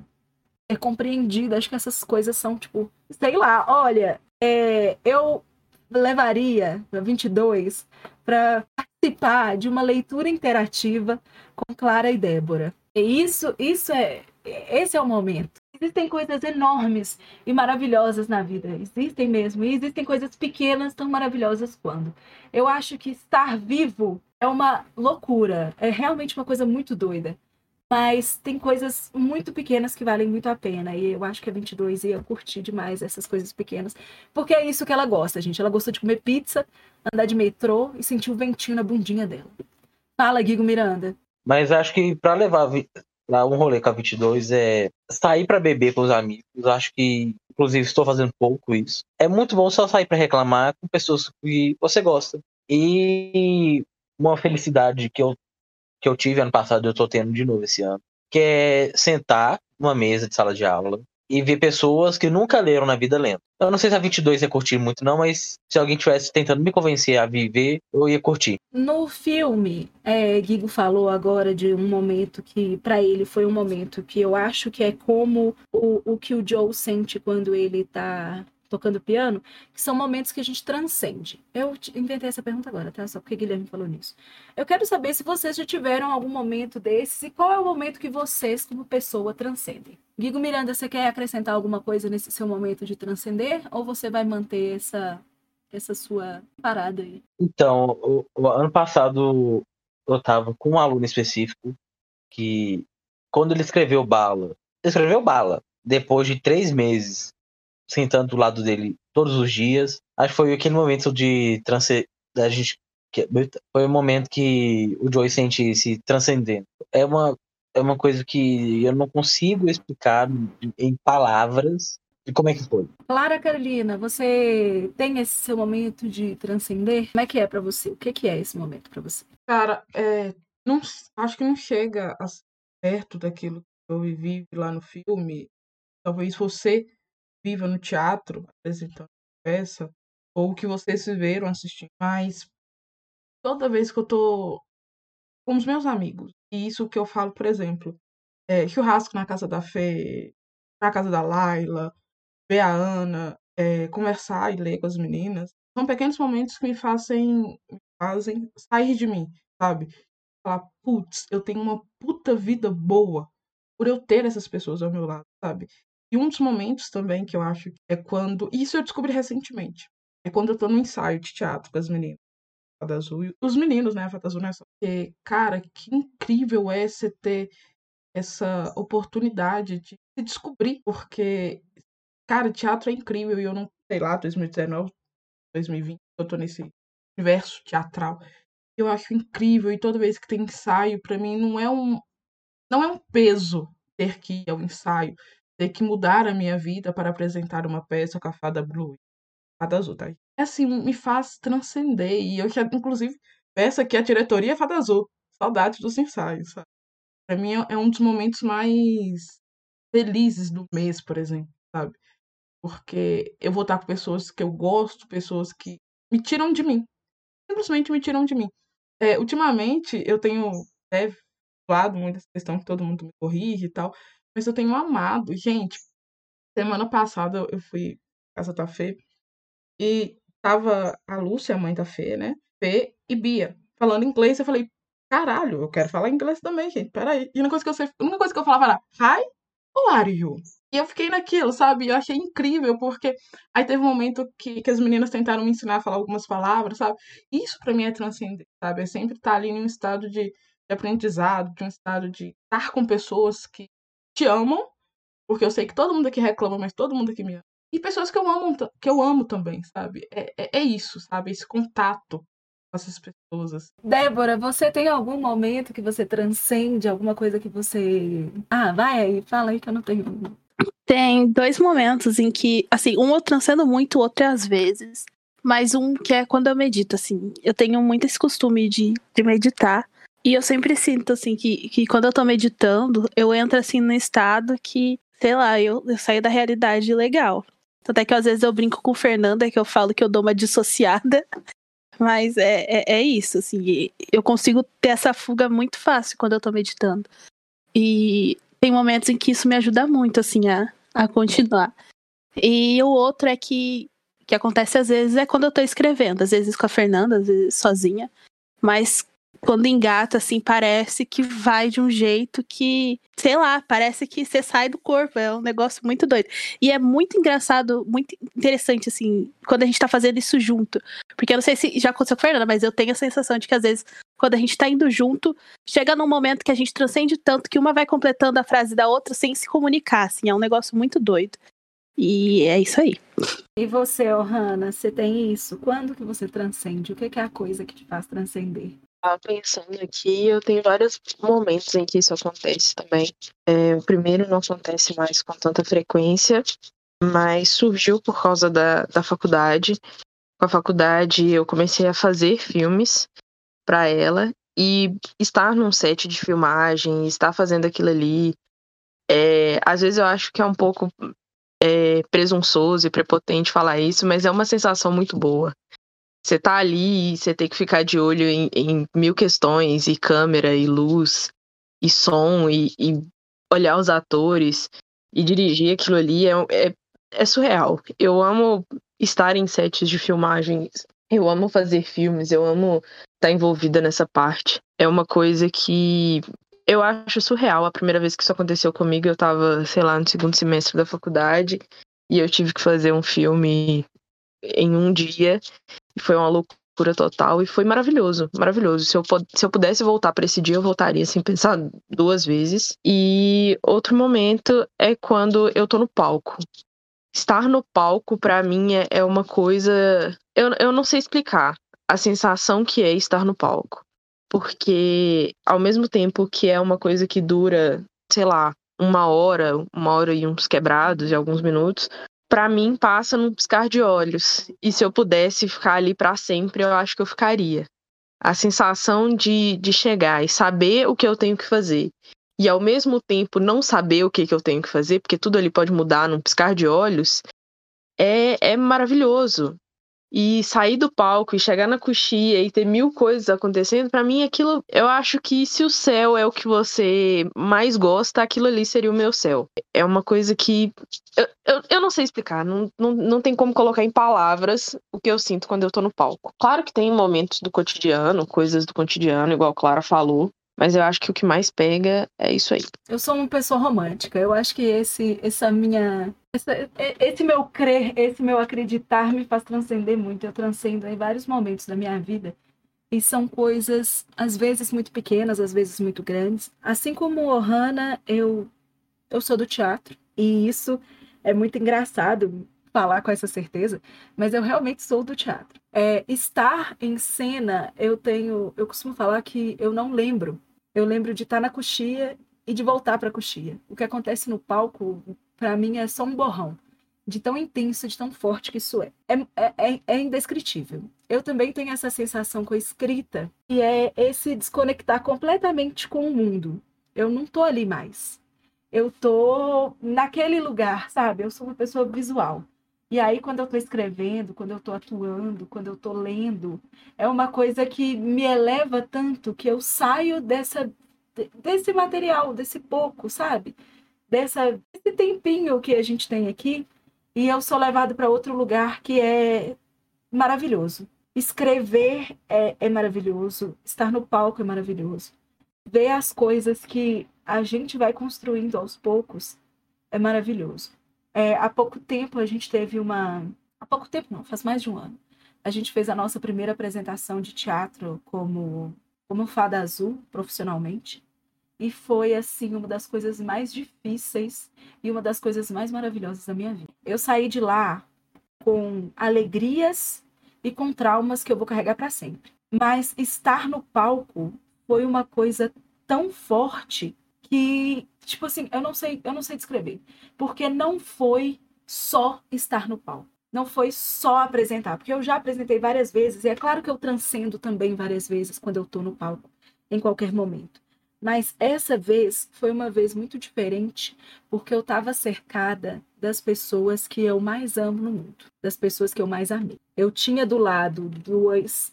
é compreendida. Acho que essas coisas são, tipo, sei lá, olha, é, eu levaria para 22 para participar de uma leitura interativa com Clara e Débora. E isso, isso é, esse é o momento. Existem coisas enormes e maravilhosas na vida, existem mesmo, e existem coisas pequenas tão maravilhosas quando. Eu acho que estar vivo é uma loucura, é realmente uma coisa muito doida. Mas tem coisas muito pequenas que valem muito a pena. E eu acho que a 22 ia curtir demais essas coisas pequenas. Porque é isso que ela gosta, gente. Ela gosta de comer pizza, andar de metrô e sentir o ventinho na bundinha dela. Fala, Guigo Miranda. Mas acho que para levar pra um rolê com a 22 é sair para beber com os amigos. Acho que, inclusive, estou fazendo pouco isso. É muito bom só sair para reclamar com pessoas que você gosta. E uma felicidade que eu que eu tive ano passado e eu tô tendo de novo esse ano, que é sentar numa mesa de sala de aula e ver pessoas que nunca leram na vida lendo. Eu não sei se a 22 ia curtir muito não, mas se alguém tivesse tentando me convencer a viver, eu ia curtir. No filme, é, Guigo falou agora de um momento que para ele foi um momento que eu acho que é como o, o que o Joe sente quando ele tá tocando piano, que são momentos que a gente transcende. Eu inventei essa pergunta agora, tá? Só porque Guilherme falou nisso. Eu quero saber se vocês já tiveram algum momento desses e qual é o momento que vocês, como pessoa, transcendem. Guigo Miranda, você quer acrescentar alguma coisa nesse seu momento de transcender ou você vai manter essa, essa sua parada aí? Então, o, o ano passado eu tava com um aluno específico que, quando ele escreveu Bala, escreveu Bala, depois de três meses sentando do lado dele todos os dias. Acho que foi aquele momento de transcender. Da gente, foi o momento que o Joey sente se transcendendo. É uma, é uma coisa que eu não consigo explicar em palavras de como é que foi. Clara Carolina, você tem esse seu momento de transcender? Como é que é para você? O que, que é esse momento para você? Cara, é, não, acho que não chega perto daquilo que eu vivi lá no filme. Talvez você viva no teatro apresentando peça, ou que vocês viveram assistindo, mas toda vez que eu tô com os meus amigos, e isso que eu falo, por exemplo, é, churrasco na casa da Fê, na casa da Laila, ver a Ana, é, conversar e ler com as meninas, são pequenos momentos que me fazem, me fazem sair de mim, sabe? Falar, putz, eu tenho uma puta vida boa por eu ter essas pessoas ao meu lado, sabe? E um dos momentos também que eu acho é quando. Isso eu descobri recentemente. É quando eu tô no ensaio de teatro com as meninas. Fada Azul. E os meninos, né? A Fada Azul, né? Porque, cara, que incrível é você ter essa oportunidade de se descobrir. Porque, cara, teatro é incrível. E eu não sei lá, 2019, 2020, eu tô nesse universo teatral. Eu acho incrível. E toda vez que tem ensaio, para mim, não é um. Não é um peso ter que ir ao ensaio ter que mudar a minha vida para apresentar uma peça com a fada blue, fada azul, tá? É assim, me faz transcender. E eu já, inclusive, peço aqui a diretoria fada azul. Saudades dos ensaios, sabe? Pra mim é, é um dos momentos mais felizes do mês, por exemplo, sabe? Porque eu vou estar com pessoas que eu gosto, pessoas que me tiram de mim. Simplesmente me tiram de mim. É, ultimamente, eu tenho é, falado muito essa questão que todo mundo me corrige e tal mas eu tenho amado. Gente, semana passada eu fui casa da Fê e tava a Lúcia, a mãe da Fê, né? Fê e Bia falando inglês. Eu falei, caralho, eu quero falar inglês também, gente. Peraí. E a única coisa que eu, sei, a única coisa que eu falava era, hi, how are you? E eu fiquei naquilo, sabe? Eu achei incrível, porque aí teve um momento que, que as meninas tentaram me ensinar a falar algumas palavras, sabe? Isso para mim é transcender, sabe? É sempre estar ali em um estado de, de aprendizado, de um estado de estar com pessoas que te amam, porque eu sei que todo mundo aqui reclama, mas todo mundo aqui me ama. E pessoas que eu amo, que eu amo também, sabe? É, é, é isso, sabe? Esse contato com essas pessoas. Débora, você tem algum momento que você transcende alguma coisa que você. Ah, vai aí, fala aí que eu não tenho. Tem dois momentos em que, assim, um eu transcendo muito, outro é às vezes. Mas um que é quando eu medito, assim. Eu tenho muito esse costume de, de meditar. E eu sempre sinto, assim, que, que quando eu tô meditando, eu entro, assim, no estado que, sei lá, eu, eu saio da realidade legal. Até que às vezes eu brinco com o Fernanda, é que eu falo que eu dou uma dissociada. Mas é, é, é isso, assim, eu consigo ter essa fuga muito fácil quando eu tô meditando. E tem momentos em que isso me ajuda muito, assim, a, a continuar. E o outro é que, que acontece às vezes é quando eu tô escrevendo, às vezes com a Fernanda, às vezes sozinha, mas quando engata, assim, parece que vai de um jeito que, sei lá, parece que você sai do corpo. É um negócio muito doido. E é muito engraçado, muito interessante, assim, quando a gente tá fazendo isso junto. Porque eu não sei se já aconteceu com a Fernanda, mas eu tenho a sensação de que às vezes, quando a gente tá indo junto, chega num momento que a gente transcende tanto que uma vai completando a frase da outra sem se comunicar, assim. É um negócio muito doido. E é isso aí. E você, Ohana, você tem isso? Quando que você transcende? O que é a coisa que te faz transcender? Pensando aqui, eu tenho vários momentos em que isso acontece também. É, o primeiro não acontece mais com tanta frequência, mas surgiu por causa da, da faculdade. Com a faculdade, eu comecei a fazer filmes para ela e estar num set de filmagem, estar fazendo aquilo ali. É, às vezes eu acho que é um pouco é, presunçoso e prepotente falar isso, mas é uma sensação muito boa. Você tá ali e você tem que ficar de olho em, em mil questões, e câmera, e luz, e som, e, e, olhar os atores, e dirigir aquilo ali é, é, é surreal. Eu amo estar em sets de filmagens, eu amo fazer filmes, eu amo estar envolvida nessa parte. É uma coisa que eu acho surreal. A primeira vez que isso aconteceu comigo, eu tava, sei lá, no segundo semestre da faculdade, e eu tive que fazer um filme em um dia. E foi uma loucura total e foi maravilhoso, maravilhoso. Se eu, se eu pudesse voltar para esse dia, eu voltaria sem pensar duas vezes. E outro momento é quando eu tô no palco. Estar no palco, para mim, é, é uma coisa. Eu, eu não sei explicar a sensação que é estar no palco. Porque, ao mesmo tempo que é uma coisa que dura, sei lá, uma hora, uma hora e uns quebrados e alguns minutos, para mim passa num piscar de olhos. E se eu pudesse ficar ali para sempre, eu acho que eu ficaria. A sensação de, de chegar e saber o que eu tenho que fazer. E ao mesmo tempo não saber o que, que eu tenho que fazer, porque tudo ali pode mudar num piscar de olhos, é, é maravilhoso e sair do palco e chegar na coxia e ter mil coisas acontecendo, para mim aquilo, eu acho que se o céu é o que você mais gosta, aquilo ali seria o meu céu. É uma coisa que eu, eu, eu não sei explicar, não, não, não tem como colocar em palavras o que eu sinto quando eu tô no palco. Claro que tem momentos do cotidiano, coisas do cotidiano, igual a Clara falou, mas eu acho que o que mais pega é isso aí. Eu sou uma pessoa romântica. Eu acho que esse, essa minha, essa, esse meu crer, esse meu acreditar me faz transcender muito. Eu transcendo em vários momentos da minha vida. E são coisas, às vezes muito pequenas, às vezes muito grandes. Assim como Ohana, eu, eu sou do teatro. E isso é muito engraçado falar com essa certeza, mas eu realmente sou do teatro. É, estar em cena, eu tenho, eu costumo falar que eu não lembro eu lembro de estar na coxia e de voltar para a coxia. O que acontece no palco, para mim, é só um borrão. De tão intenso, de tão forte que isso é. É, é. é, é indescritível. Eu também tenho essa sensação com a escrita, e é esse desconectar completamente com o mundo. Eu não tô ali mais. Eu tô naquele lugar, sabe? Eu sou uma pessoa visual. E aí, quando eu estou escrevendo, quando eu estou atuando, quando eu estou lendo, é uma coisa que me eleva tanto que eu saio dessa, desse material, desse pouco, sabe? Dessa, desse tempinho que a gente tem aqui, e eu sou levado para outro lugar que é maravilhoso. Escrever é, é maravilhoso, estar no palco é maravilhoso. Ver as coisas que a gente vai construindo aos poucos é maravilhoso. É, há pouco tempo a gente teve uma. Há pouco tempo não, faz mais de um ano. A gente fez a nossa primeira apresentação de teatro como, como fada azul, profissionalmente. E foi, assim, uma das coisas mais difíceis e uma das coisas mais maravilhosas da minha vida. Eu saí de lá com alegrias e com traumas que eu vou carregar para sempre. Mas estar no palco foi uma coisa tão forte que, tipo assim, eu não sei, eu não sei descrever, porque não foi só estar no palco. Não foi só apresentar, porque eu já apresentei várias vezes, e é claro que eu transcendo também várias vezes quando eu tô no palco, em qualquer momento. Mas essa vez foi uma vez muito diferente, porque eu estava cercada das pessoas que eu mais amo no mundo, das pessoas que eu mais amei. Eu tinha do lado dois,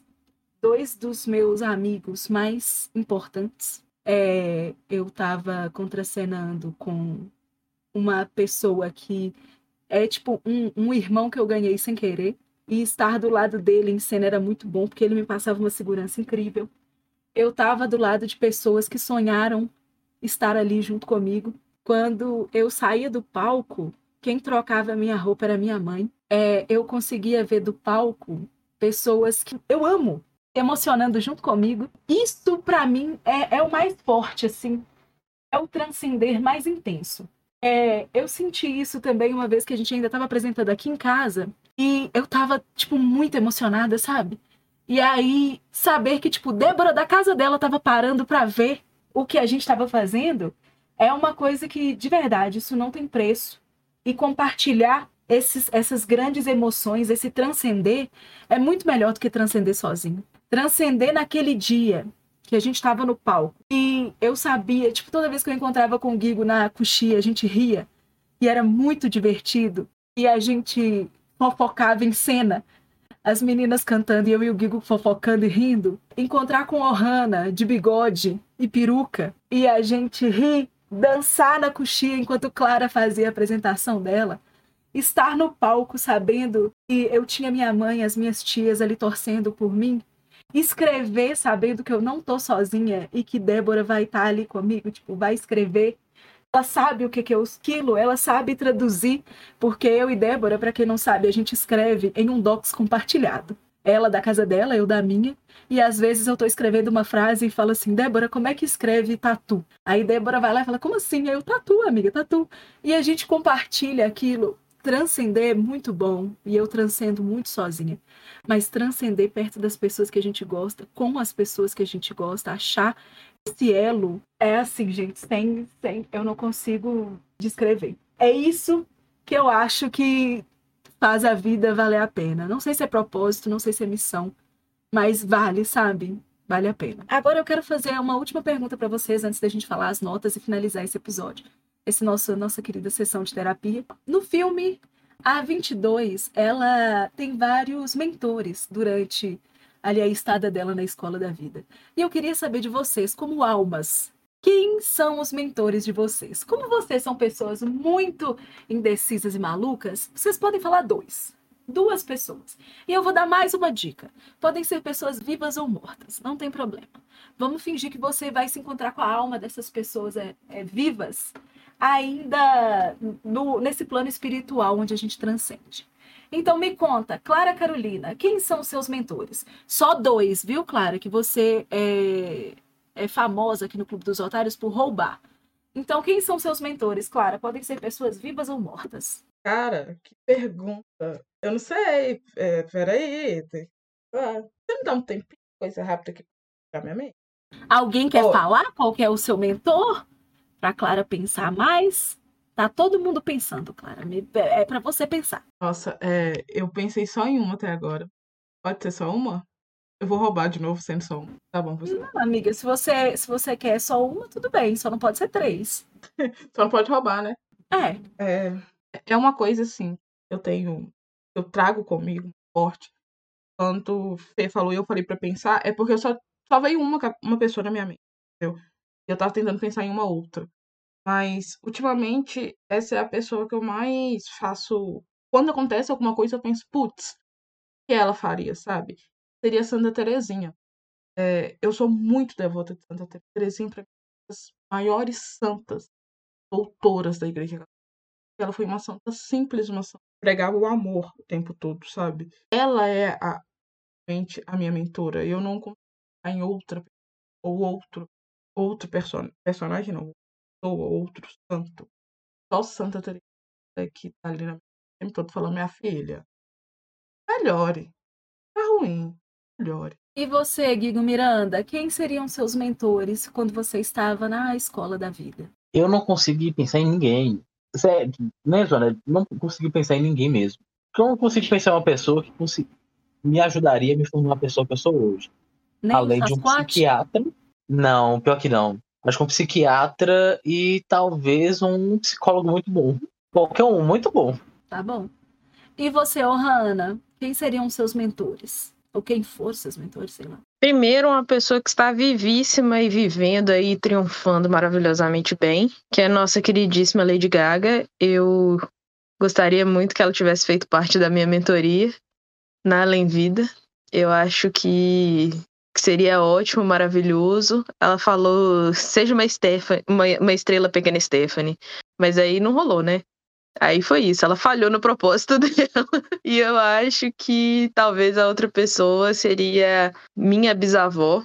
dois dos meus amigos mais importantes, é, eu estava contracenando com uma pessoa que é tipo um, um irmão que eu ganhei sem querer. E estar do lado dele em cena era muito bom, porque ele me passava uma segurança incrível. Eu estava do lado de pessoas que sonharam estar ali junto comigo. Quando eu saía do palco, quem trocava a minha roupa era minha mãe. É, eu conseguia ver do palco pessoas que eu amo emocionando junto comigo. Isso, para mim, é, é, o mais forte, assim. É o transcender mais intenso. É, eu senti isso também uma vez que a gente ainda estava apresentando aqui em casa. E eu tava, tipo, muito emocionada, sabe? E aí, saber que, tipo, Débora da casa dela tava parando para ver o que a gente estava fazendo é uma coisa que, de verdade, isso não tem preço. E compartilhar esses, essas grandes emoções, esse transcender, é muito melhor do que transcender sozinho. Transcender naquele dia que a gente estava no palco. E eu sabia, tipo, toda vez que eu encontrava com o Guigo na coxia, a gente ria. E era muito divertido. E a gente fofocava em cena. As meninas cantando e eu e o Guigo fofocando e rindo. Encontrar com Ohana de bigode e peruca. E a gente rir, dançar na coxia enquanto Clara fazia a apresentação dela estar no palco sabendo que eu tinha minha mãe, as minhas tias ali torcendo por mim, escrever sabendo que eu não tô sozinha e que Débora vai estar tá ali comigo, tipo, vai escrever. Ela sabe o que, que é o esquilo, ela sabe traduzir, porque eu e Débora, para quem não sabe, a gente escreve em um docs compartilhado. Ela da casa dela, eu da minha, e às vezes eu tô escrevendo uma frase e falo assim, Débora, como é que escreve tatu? Aí Débora vai lá e fala, como assim? Aí eu, tatu, amiga, tatu. E a gente compartilha aquilo transcender é muito bom e eu transcendo muito sozinha. Mas transcender perto das pessoas que a gente gosta, com as pessoas que a gente gosta, achar esse elo é assim, gente, sem, sem eu não consigo descrever. É isso que eu acho que faz a vida valer a pena. Não sei se é propósito, não sei se é missão, mas vale, sabe? Vale a pena. Agora eu quero fazer uma última pergunta para vocês antes da gente falar as notas e finalizar esse episódio esse nosso nossa querida sessão de terapia. No filme, a 22, ela tem vários mentores durante ali a estada dela na escola da vida. E eu queria saber de vocês, como almas, quem são os mentores de vocês? Como vocês são pessoas muito indecisas e malucas, vocês podem falar dois. Duas pessoas. E eu vou dar mais uma dica. Podem ser pessoas vivas ou mortas, não tem problema. Vamos fingir que você vai se encontrar com a alma dessas pessoas é, é vivas ainda no, nesse plano espiritual onde a gente transcende. Então me conta, Clara Carolina, quem são seus mentores? Só dois, viu, Clara, que você é, é famosa aqui no Clube dos Otários por roubar. Então, quem são seus mentores, Clara? Podem ser pessoas vivas ou mortas? Cara, que pergunta. Eu não sei. É, peraí. Ah, você me dá um tempinho, coisa rápida aqui pra minha mente? Alguém quer oh. falar qual que é o seu mentor? Para Clara pensar mais. Tá todo mundo pensando, Clara. É para você pensar. Nossa, é, eu pensei só em uma até agora. Pode ser só uma? Eu vou roubar de novo sendo só uma. Tá bom, você. Não, amiga, se você, se você quer só uma, tudo bem. Só não pode ser três. só não pode roubar, né? É. é. É uma coisa assim. Eu tenho. Eu trago comigo forte. Quando Fê falou e eu falei para pensar, é porque eu só, só veio uma, uma pessoa na minha mente. Entendeu? Eu tava tentando pensar em uma outra. Mas, ultimamente, essa é a pessoa que eu mais faço. Quando acontece alguma coisa, eu penso, putz, que ela faria, sabe? Seria Santa Terezinha. É, eu sou muito devota de Santa Terezinha, para as maiores santas doutoras da Igreja Católica. Ela foi uma santa simples, uma santa pregava o amor o tempo todo, sabe? Ela é a, a minha mentora. Eu não consigo em outra ou outro outro person personagem, não, ou outro santo. Só Santa Teresa que tá ali na tempo todo falando, minha filha, melhore. Tá ruim, melhore. E você, Guigo Miranda, quem seriam seus mentores quando você estava na escola da vida? Eu não consegui pensar em ninguém. Sério, né, Joana? Não consegui pensar em ninguém mesmo. Eu não consigo pensar em uma pessoa que me ajudaria a me formar uma pessoa que eu sou hoje. Nem Além de um psiquiatra não, pior que não. Acho que um psiquiatra e talvez um psicólogo muito bom. Qualquer um, muito bom. Tá bom. E você, Ohana, quem seriam seus mentores? Ou quem for seus mentores, sei lá. Primeiro, uma pessoa que está vivíssima e vivendo aí, triunfando maravilhosamente bem, que é a nossa queridíssima Lady Gaga. Eu gostaria muito que ela tivesse feito parte da minha mentoria na Além Vida. Eu acho que que seria ótimo, maravilhoso. Ela falou, seja uma, Stephanie, uma, uma estrela pequena Stephanie. Mas aí não rolou, né? Aí foi isso, ela falhou no propósito dela. E eu acho que talvez a outra pessoa seria minha bisavó,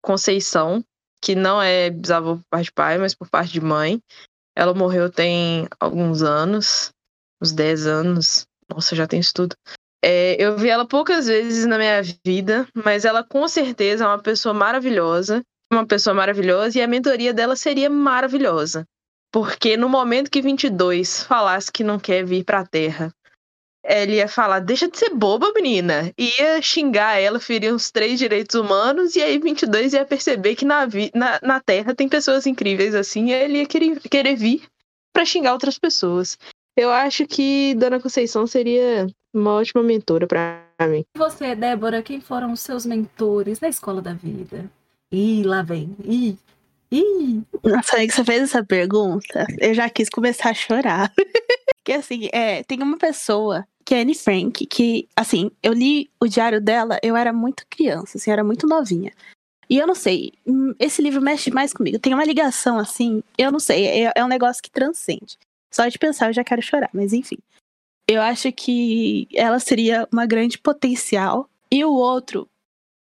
Conceição, que não é bisavó por parte de pai, mas por parte de mãe. Ela morreu tem alguns anos, uns 10 anos. Nossa, já tem isso tudo. É, eu vi ela poucas vezes na minha vida, mas ela com certeza é uma pessoa maravilhosa, uma pessoa maravilhosa, e a mentoria dela seria maravilhosa. Porque no momento que 22 falasse que não quer vir pra Terra, ele ia falar: deixa de ser boba, menina. Ia xingar ela, ferir uns três direitos humanos, e aí 22 ia perceber que na, na, na Terra tem pessoas incríveis assim, e ele ia querer, querer vir para xingar outras pessoas. Eu acho que Dona Conceição seria uma ótima mentora para mim. E você, Débora, quem foram os seus mentores na escola da vida? Ih, lá vem. Ih, ih. Nossa, aí que você fez essa pergunta, eu já quis começar a chorar. que assim, é, tem uma pessoa que é Anne Frank, que, assim, eu li o diário dela, eu era muito criança, assim, eu era muito novinha. E eu não sei, hum, esse livro mexe mais comigo. Tem uma ligação, assim, eu não sei, é, é um negócio que transcende. Só de pensar eu já quero chorar, mas enfim eu acho que ela seria uma grande potencial. E o outro,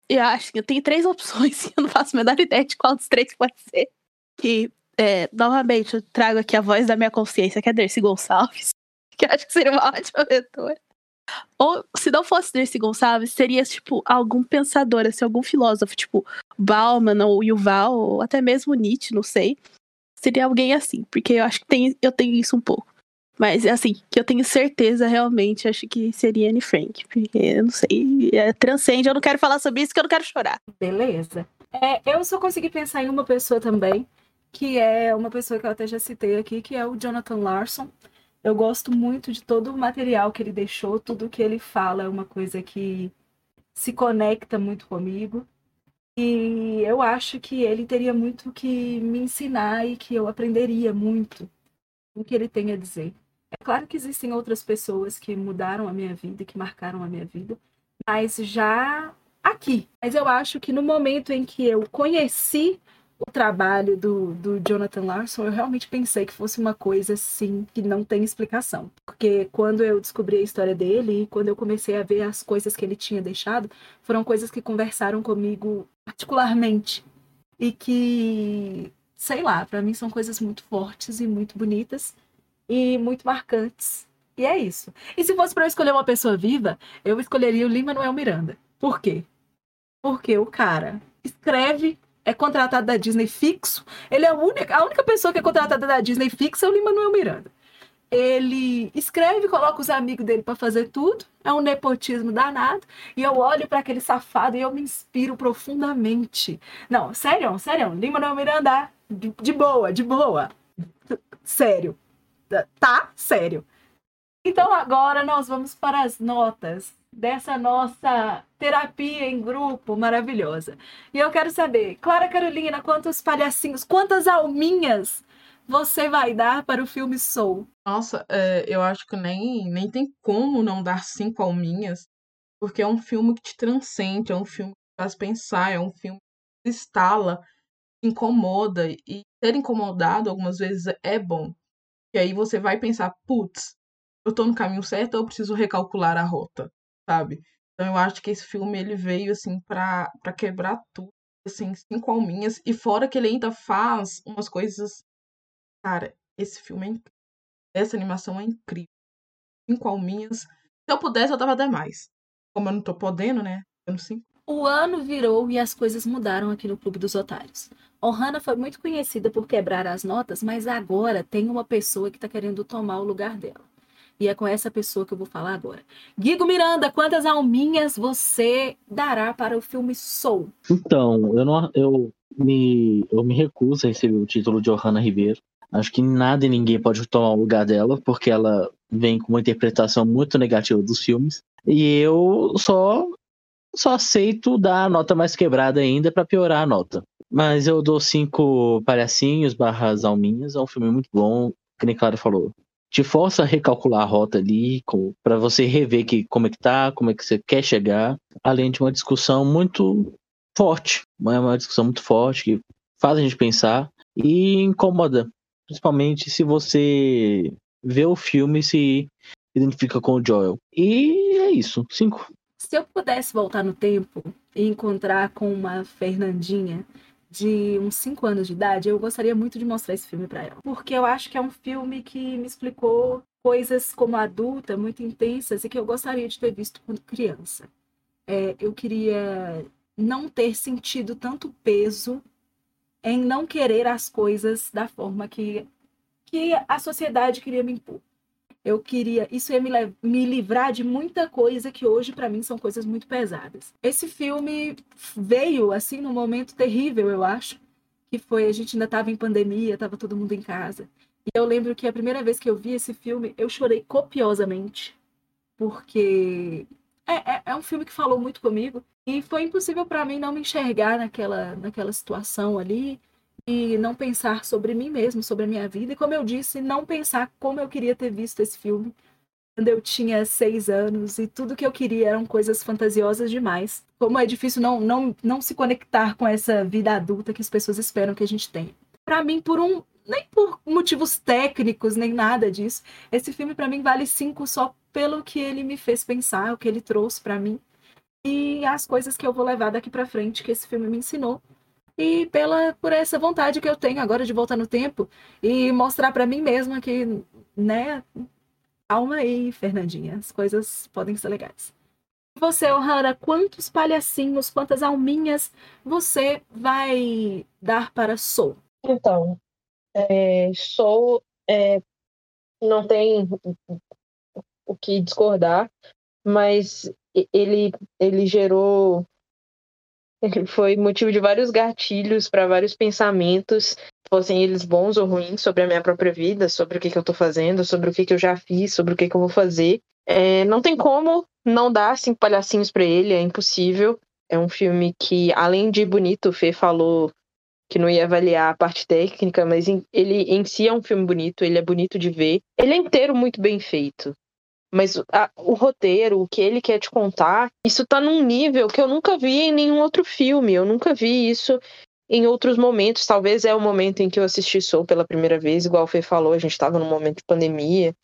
eu acho que eu tenho três opções e eu não faço a menor ideia de qual dos três pode ser. Que, é, novamente, eu trago aqui a voz da minha consciência, que é Dercy Gonçalves, que eu acho que seria uma ótima mentora. Ou, se não fosse Dercy Gonçalves, seria, tipo, algum pensador, assim, algum filósofo, tipo Bauman ou Yuval, ou até mesmo Nietzsche, não sei. Seria alguém assim, porque eu acho que tem, eu tenho isso um pouco. Mas, assim, que eu tenho certeza, realmente, acho que seria Anne Frank. Porque, eu não sei, é, transcende. Eu não quero falar sobre isso, que eu não quero chorar. Beleza. É, eu só consegui pensar em uma pessoa também, que é uma pessoa que eu até já citei aqui, que é o Jonathan Larson. Eu gosto muito de todo o material que ele deixou, tudo que ele fala é uma coisa que se conecta muito comigo. E eu acho que ele teria muito que me ensinar e que eu aprenderia muito o que ele tem a dizer. É claro que existem outras pessoas que mudaram a minha vida, que marcaram a minha vida, mas já aqui. Mas eu acho que no momento em que eu conheci o trabalho do, do Jonathan Larson, eu realmente pensei que fosse uma coisa assim que não tem explicação. Porque quando eu descobri a história dele e quando eu comecei a ver as coisas que ele tinha deixado, foram coisas que conversaram comigo particularmente e que, sei lá, para mim são coisas muito fortes e muito bonitas e muito marcantes. E é isso. E se fosse para eu escolher uma pessoa viva, eu escolheria o Lima Manuel Miranda. Por quê? Porque o cara escreve, é contratado da Disney fixo. Ele é a única, a única pessoa que é contratada da Disney fixa é o Lima Manuel Miranda. Ele escreve, coloca os amigos dele para fazer tudo. É um nepotismo danado. E eu olho para aquele safado e eu me inspiro profundamente. Não, sério, sério. Lima Manuel Miranda, de boa, de boa. Sério tá sério. Então agora nós vamos para as notas dessa nossa terapia em grupo maravilhosa. E eu quero saber, Clara Carolina, quantos palhacinhos, quantas alminhas você vai dar para o filme Soul? Nossa, é, eu acho que nem, nem tem como não dar cinco alminhas, porque é um filme que te transcende, é um filme que faz pensar, é um filme que instala, incomoda, e ser incomodado algumas vezes é bom. Que aí você vai pensar, putz, eu tô no caminho certo ou eu preciso recalcular a rota, sabe? Então eu acho que esse filme ele veio assim para quebrar tudo, assim, cinco alminhas e fora que ele ainda faz umas coisas, cara, esse filme é incrível. Essa animação é incrível. Cinco alminhas. Se eu pudesse, eu tava até mais. Como eu não tô podendo, né? Eu não sei. O ano virou e as coisas mudaram aqui no Clube dos Otários. Ohana foi muito conhecida por quebrar as notas, mas agora tem uma pessoa que está querendo tomar o lugar dela. E é com essa pessoa que eu vou falar agora. Guigo Miranda, quantas alminhas você dará para o filme Soul? Então, eu não eu me, eu me recuso a receber o título de Ohana Ribeiro. Acho que nada e ninguém pode tomar o lugar dela, porque ela vem com uma interpretação muito negativa dos filmes. E eu só só aceito dar a nota mais quebrada ainda para piorar a nota. Mas eu dou cinco palhacinhos barras alminhas. É um filme muito bom, que nem Clara falou. Te força a recalcular a rota ali, para você rever que, como é que tá, como é que você quer chegar. Além de uma discussão muito forte. É uma discussão muito forte que faz a gente pensar e incomoda. Principalmente se você vê o filme e se identifica com o Joel. E é isso. Cinco. Se eu pudesse voltar no tempo e encontrar com uma Fernandinha de uns 5 anos de idade, eu gostaria muito de mostrar esse filme para ela. Porque eu acho que é um filme que me explicou coisas como adulta muito intensas e que eu gostaria de ter visto quando criança. É, eu queria não ter sentido tanto peso em não querer as coisas da forma que, que a sociedade queria me impor. Eu queria, isso ia me, me livrar de muita coisa que hoje para mim são coisas muito pesadas. Esse filme veio assim num momento terrível, eu acho, que foi a gente ainda estava em pandemia, estava todo mundo em casa. E eu lembro que a primeira vez que eu vi esse filme, eu chorei copiosamente, porque é, é, é um filme que falou muito comigo e foi impossível para mim não me enxergar naquela, naquela situação ali e não pensar sobre mim mesmo, sobre a minha vida. E como eu disse, não pensar como eu queria ter visto esse filme quando eu tinha seis anos e tudo que eu queria eram coisas fantasiosas demais. Como é difícil não, não, não se conectar com essa vida adulta que as pessoas esperam que a gente tenha. Para mim, por um nem por motivos técnicos nem nada disso, esse filme para mim vale cinco só pelo que ele me fez pensar, o que ele trouxe para mim e as coisas que eu vou levar daqui para frente que esse filme me ensinou e pela por essa vontade que eu tenho agora de voltar no tempo e mostrar para mim mesma que, né, calma aí, Fernandinha, as coisas podem ser legais. Você, Ohara, quantos palhacinhos, quantas alminhas você vai dar para Soul? Então, é, Soul é, não tem o que discordar, mas ele, ele gerou ele foi motivo de vários gatilhos para vários pensamentos, fossem eles bons ou ruins, sobre a minha própria vida, sobre o que, que eu estou fazendo, sobre o que, que eu já fiz, sobre o que, que eu vou fazer. É, não tem como não dar cinco palhacinhos para ele, é impossível. É um filme que, além de bonito, o Fê falou que não ia avaliar a parte técnica, mas ele em si é um filme bonito, ele é bonito de ver. Ele é inteiro muito bem feito. Mas a, o roteiro, o que ele quer te contar, isso tá num nível que eu nunca vi em nenhum outro filme. Eu nunca vi isso em outros momentos. Talvez é o momento em que eu assisti Soul pela primeira vez, igual o Fê falou, a gente estava num momento de pandemia.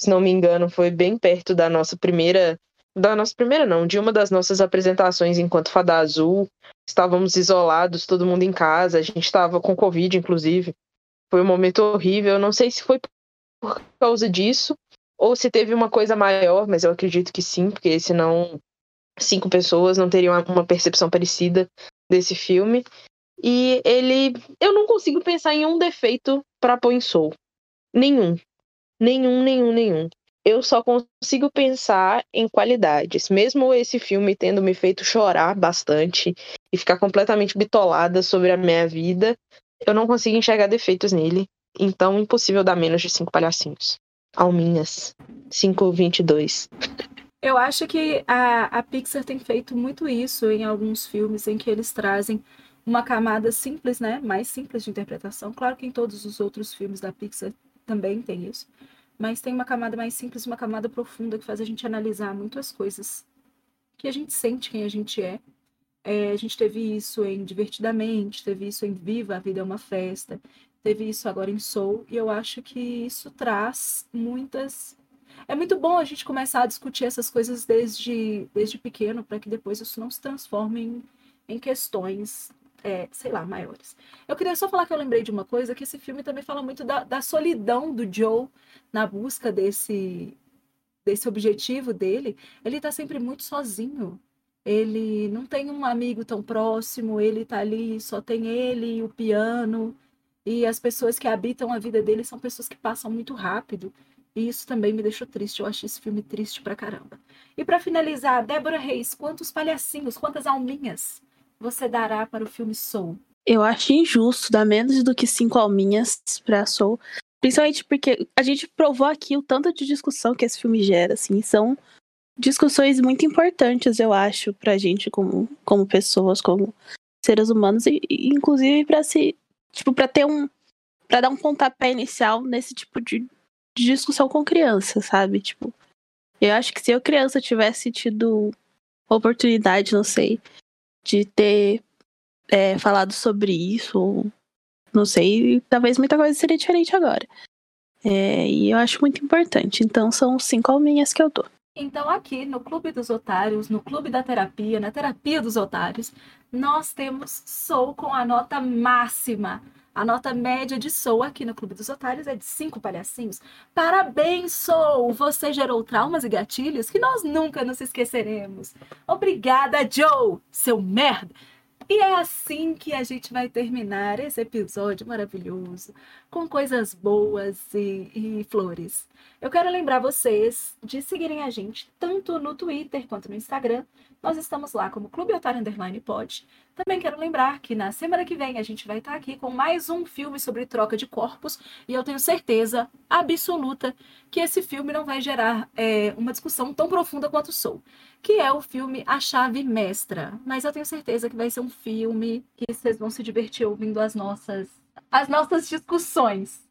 Se não me engano, foi bem perto da nossa primeira. Da nossa primeira, não, de uma das nossas apresentações enquanto Fada Azul. Estávamos isolados, todo mundo em casa, a gente estava com Covid, inclusive. Foi um momento horrível. Não sei se foi por causa disso ou se teve uma coisa maior, mas eu acredito que sim, porque senão cinco pessoas não teriam uma percepção parecida desse filme. E ele. Eu não consigo pensar em um defeito para em Soul. Nenhum. Nenhum, nenhum, nenhum. Eu só consigo pensar em qualidades. Mesmo esse filme tendo me feito chorar bastante e ficar completamente bitolada sobre a minha vida, eu não consigo enxergar defeitos nele. Então, impossível dar menos de cinco palhacinhos alminhas. 522. Eu acho que a, a Pixar tem feito muito isso em alguns filmes em que eles trazem uma camada simples, né? Mais simples de interpretação. Claro que em todos os outros filmes da Pixar também tem isso. Mas tem uma camada mais simples, uma camada profunda que faz a gente analisar muitas coisas que a gente sente quem a gente é. é a gente teve isso em Divertidamente, teve isso em Viva, a Vida é uma Festa teve isso agora em Soul, e eu acho que isso traz muitas. É muito bom a gente começar a discutir essas coisas desde, desde pequeno, para que depois isso não se transforme em, em questões, é, sei lá, maiores. Eu queria só falar que eu lembrei de uma coisa, que esse filme também fala muito da, da solidão do Joe na busca desse, desse objetivo dele. Ele está sempre muito sozinho ele não tem um amigo tão próximo, ele tá ali, só tem ele e o piano. E as pessoas que habitam a vida dele são pessoas que passam muito rápido. E isso também me deixou triste. Eu achei esse filme triste pra caramba. E para finalizar, Débora Reis, quantos palhacinhos, quantas alminhas você dará para o filme Soul? Eu acho injusto dar menos do que cinco alminhas pra Soul. Principalmente porque a gente provou aqui o tanto de discussão que esse filme gera, assim, são discussões muito importantes, eu acho, pra gente como, como pessoas, como seres humanos, e, e inclusive pra se. Tipo, pra ter um. pra dar um pontapé inicial nesse tipo de, de discussão com criança, sabe? Tipo, eu acho que se eu criança tivesse tido oportunidade, não sei, de ter é, falado sobre isso, não sei, talvez muita coisa seria diferente agora. É, e eu acho muito importante. Então são cinco alminhas que eu dou. Então, aqui no Clube dos Otários, no Clube da Terapia, na Terapia dos Otários, nós temos Soul com a nota máxima. A nota média de Soul aqui no Clube dos Otários é de cinco palhacinhos. Parabéns, Soul! Você gerou traumas e gatilhos que nós nunca nos esqueceremos. Obrigada, Joe, seu merda! E é assim que a gente vai terminar esse episódio maravilhoso, com coisas boas e, e, flores. Eu quero lembrar vocês de seguirem a gente tanto no Twitter quanto no Instagram. Nós estamos lá como Clube Otário Underline Pod. Também quero lembrar que na semana que vem a gente vai estar aqui com mais um filme sobre troca de corpos e eu tenho certeza absoluta que esse filme não vai gerar é, uma discussão tão profunda quanto Sou que é o filme A Chave Mestra. Mas eu tenho certeza que vai ser um filme que vocês vão se divertir ouvindo as nossas, as nossas discussões.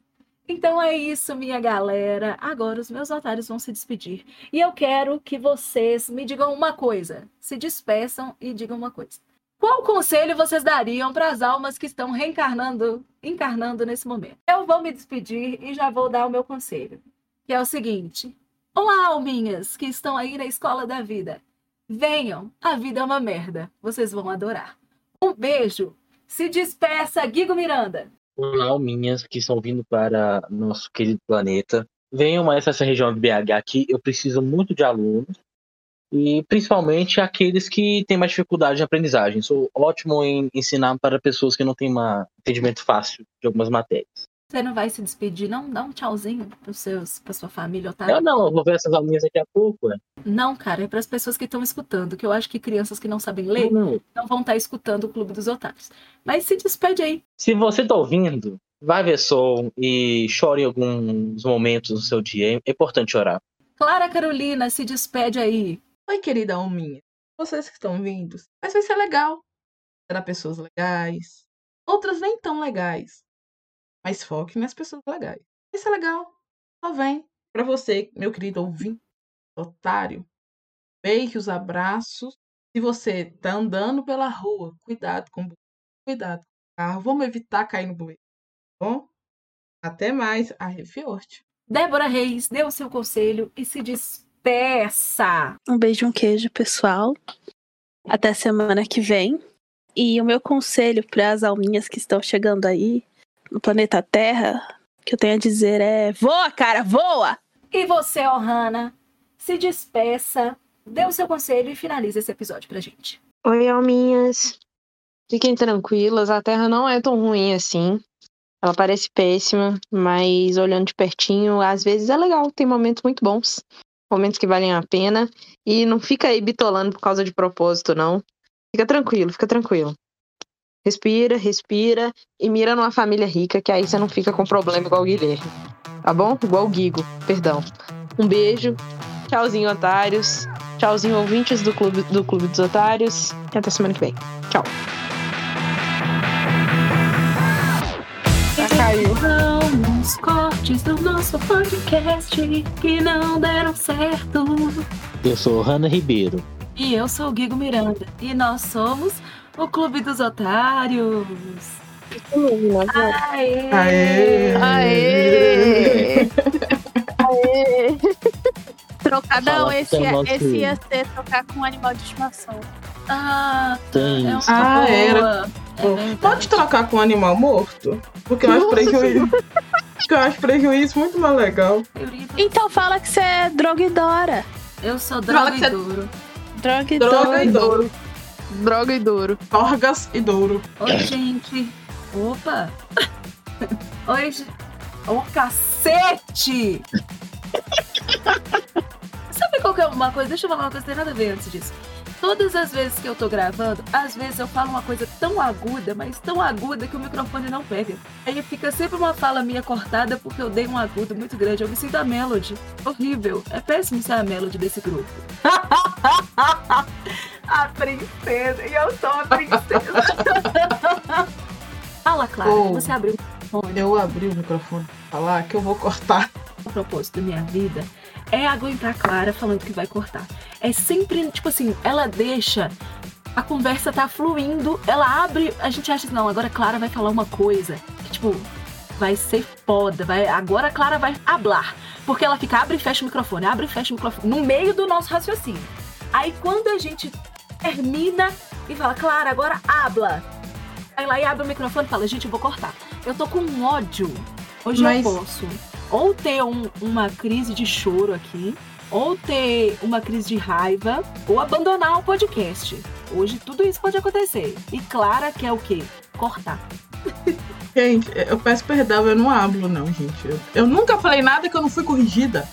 Então é isso, minha galera. Agora os meus otários vão se despedir. E eu quero que vocês me digam uma coisa. Se despeçam e digam uma coisa. Qual conselho vocês dariam para as almas que estão reencarnando, encarnando nesse momento? Eu vou me despedir e já vou dar o meu conselho, que é o seguinte: Olá, alminhas que estão aí na escola da vida. Venham, a vida é uma merda. Vocês vão adorar. Um beijo. Se despeça, Guigo Miranda. Olá, alminhas que estão vindo para nosso querido planeta. Venham mais essa região de BH aqui. Eu preciso muito de alunos. E principalmente aqueles que têm mais dificuldade de aprendizagem. Sou ótimo em ensinar para pessoas que não têm um entendimento fácil de algumas matérias. Você não vai se despedir, não? Dá um tchauzinho pros seus, pra sua família, Otávio? Eu não, eu vou ver essas alminhas daqui a pouco, ué. Não, cara, é para as pessoas que estão escutando, que eu acho que crianças que não sabem ler não, não vão estar tá escutando o Clube dos Otários. Mas se despede aí. Se você tá ouvindo, vai ver som e chore em alguns momentos do seu dia. É importante orar. Clara Carolina, se despede aí. Oi, querida alminha. Vocês que estão vindo. Mas vai ser legal. Será pessoas legais. Outras nem tão legais mas foque nas pessoas legais. Isso é legal. Só vem. Para você, meu querido ouvinte, otário, beijos, abraços. Se você tá andando pela rua, cuidado com cuidado com o carro. Vamos evitar cair no bueiro. Tá bom? Até mais. A Refiorte. Débora Reis, dê o seu conselho e se despeça. Um beijo, um queijo, pessoal. Até semana que vem. E o meu conselho para as alminhas que estão chegando aí no planeta Terra, que eu tenho a dizer é: voa, cara, voa! E você, Ohana, se despeça, dê o seu conselho e finalize esse episódio pra gente. Oi, alminhas. Fiquem tranquilas, a Terra não é tão ruim assim. Ela parece péssima, mas olhando de pertinho, às vezes é legal, tem momentos muito bons. Momentos que valem a pena. E não fica aí bitolando por causa de propósito, não. Fica tranquilo, fica tranquilo. Respira, respira e mira numa família rica, que aí você não fica com problema igual o Guilherme. Tá bom? Igual o Guigo, perdão. Um beijo. Tchauzinho, otários. Tchauzinho, ouvintes do Clube, do Clube dos Otários. E até semana que vem. Tchau. Já caiu. Os cortes do nosso podcast que não deram certo. Eu sou Hanna Ribeiro. E eu sou o Guigo Miranda. E nós somos o Clube dos Otários. Aê! Aê! Aê! Aê! Trocar, não, esse ia, nosso... esse ia ser trocar com um animal de estimação. Ah, tem. É ah, era. É Pode trocar com um animal morto? Porque eu acho prejuízo. Porque eu acho prejuízo muito mais legal. Então fala que você é droguidora. Eu sou droga e duro. Droga e Droga e duro. Droga e Douro. Orgas e Douro. Oi, gente. Opa. Oi, gente. Ô, cacete! Sabe qual que é uma coisa? Deixa eu falar uma coisa, tem nada a ver antes disso. Todas as vezes que eu tô gravando, às vezes eu falo uma coisa tão aguda, mas tão aguda que o microfone não pega. Aí fica sempre uma fala minha cortada porque eu dei um agudo muito grande. Eu me sinto a Melody. Horrível. É péssimo ser a Melody desse grupo. a princesa. E eu sou a princesa. Fala, Clara. Oh. Você abriu o microfone. Eu abri o microfone pra falar que eu vou cortar. O propósito da minha vida é aguentar a Clara falando que vai cortar. É sempre, tipo assim, ela deixa. A conversa tá fluindo, ela abre, a gente acha não, agora a Clara vai falar uma coisa que, tipo, vai ser foda, vai, agora a Clara vai hablar. Porque ela fica, abre e fecha o microfone, abre e fecha o microfone, no meio do nosso raciocínio. Aí quando a gente termina e fala, Clara, agora habla. Aí lá e abre o microfone e fala, gente, eu vou cortar. Eu tô com um ódio. Hoje Mas- eu posso ou ter um- uma crise de choro aqui, ou ter uma crise de raiva, ou abandonar o podcast. Hoje tudo isso pode acontecer. E Clara quer o quê? Cortar. Gente, eu peço perdão, eu não hablo, não, gente. Eu, eu nunca falei nada que eu não fui corrigida.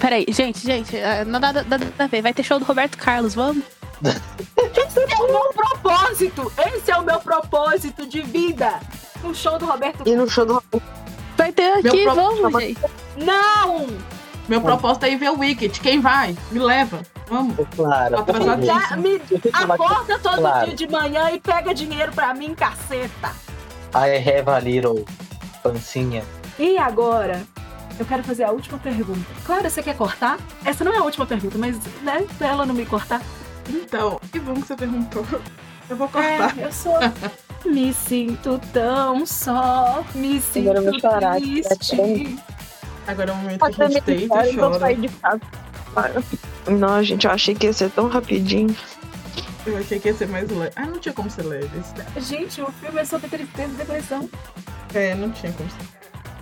Peraí, gente, gente, ah, não dá, dá, dá, dá a ver. Vai ter show do Roberto Carlos, vamos? Esse é o meu propósito! Esse é o meu propósito de vida! No show do Roberto E no show do Vai ter Meu aqui, pro- vamos, gente. Não! Meu propósito é ir ver o Wicked. Quem vai? Me leva. Vamos. Favor. atrasadíssima. Já me acorda todo Claro. dia de manhã e pega dinheiro pra mim, caceta! I have a little pancinha. E agora, eu quero fazer a última pergunta. Clara, você quer cortar? Essa não é a última pergunta, mas, né, pra ela não me cortar. Então, que bom que você perguntou. Eu vou cortar. É, eu sou. me sinto tão só, me sinto Agora eu vou chorar, triste. Agora é o momento que a gente deita e vou chora. sair de casa. Não, gente, eu achei que ia ser tão rapidinho. Eu achei que ia ser mais leve. Ah, não tinha como ser leve. Gente, o filme é sobre tristeza e depressão. É, não tinha como ser.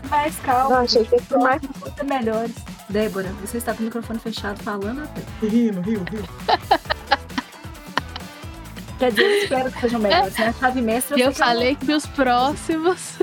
Mas calma, Não, achei que ia ser mais. coisas melhores. Débora, você está com o microfone fechado falando até. Rindo, rio, rio. Quer dizer, eu espero que sejam melhores, né? Chave mestra eu que falei que os próximos.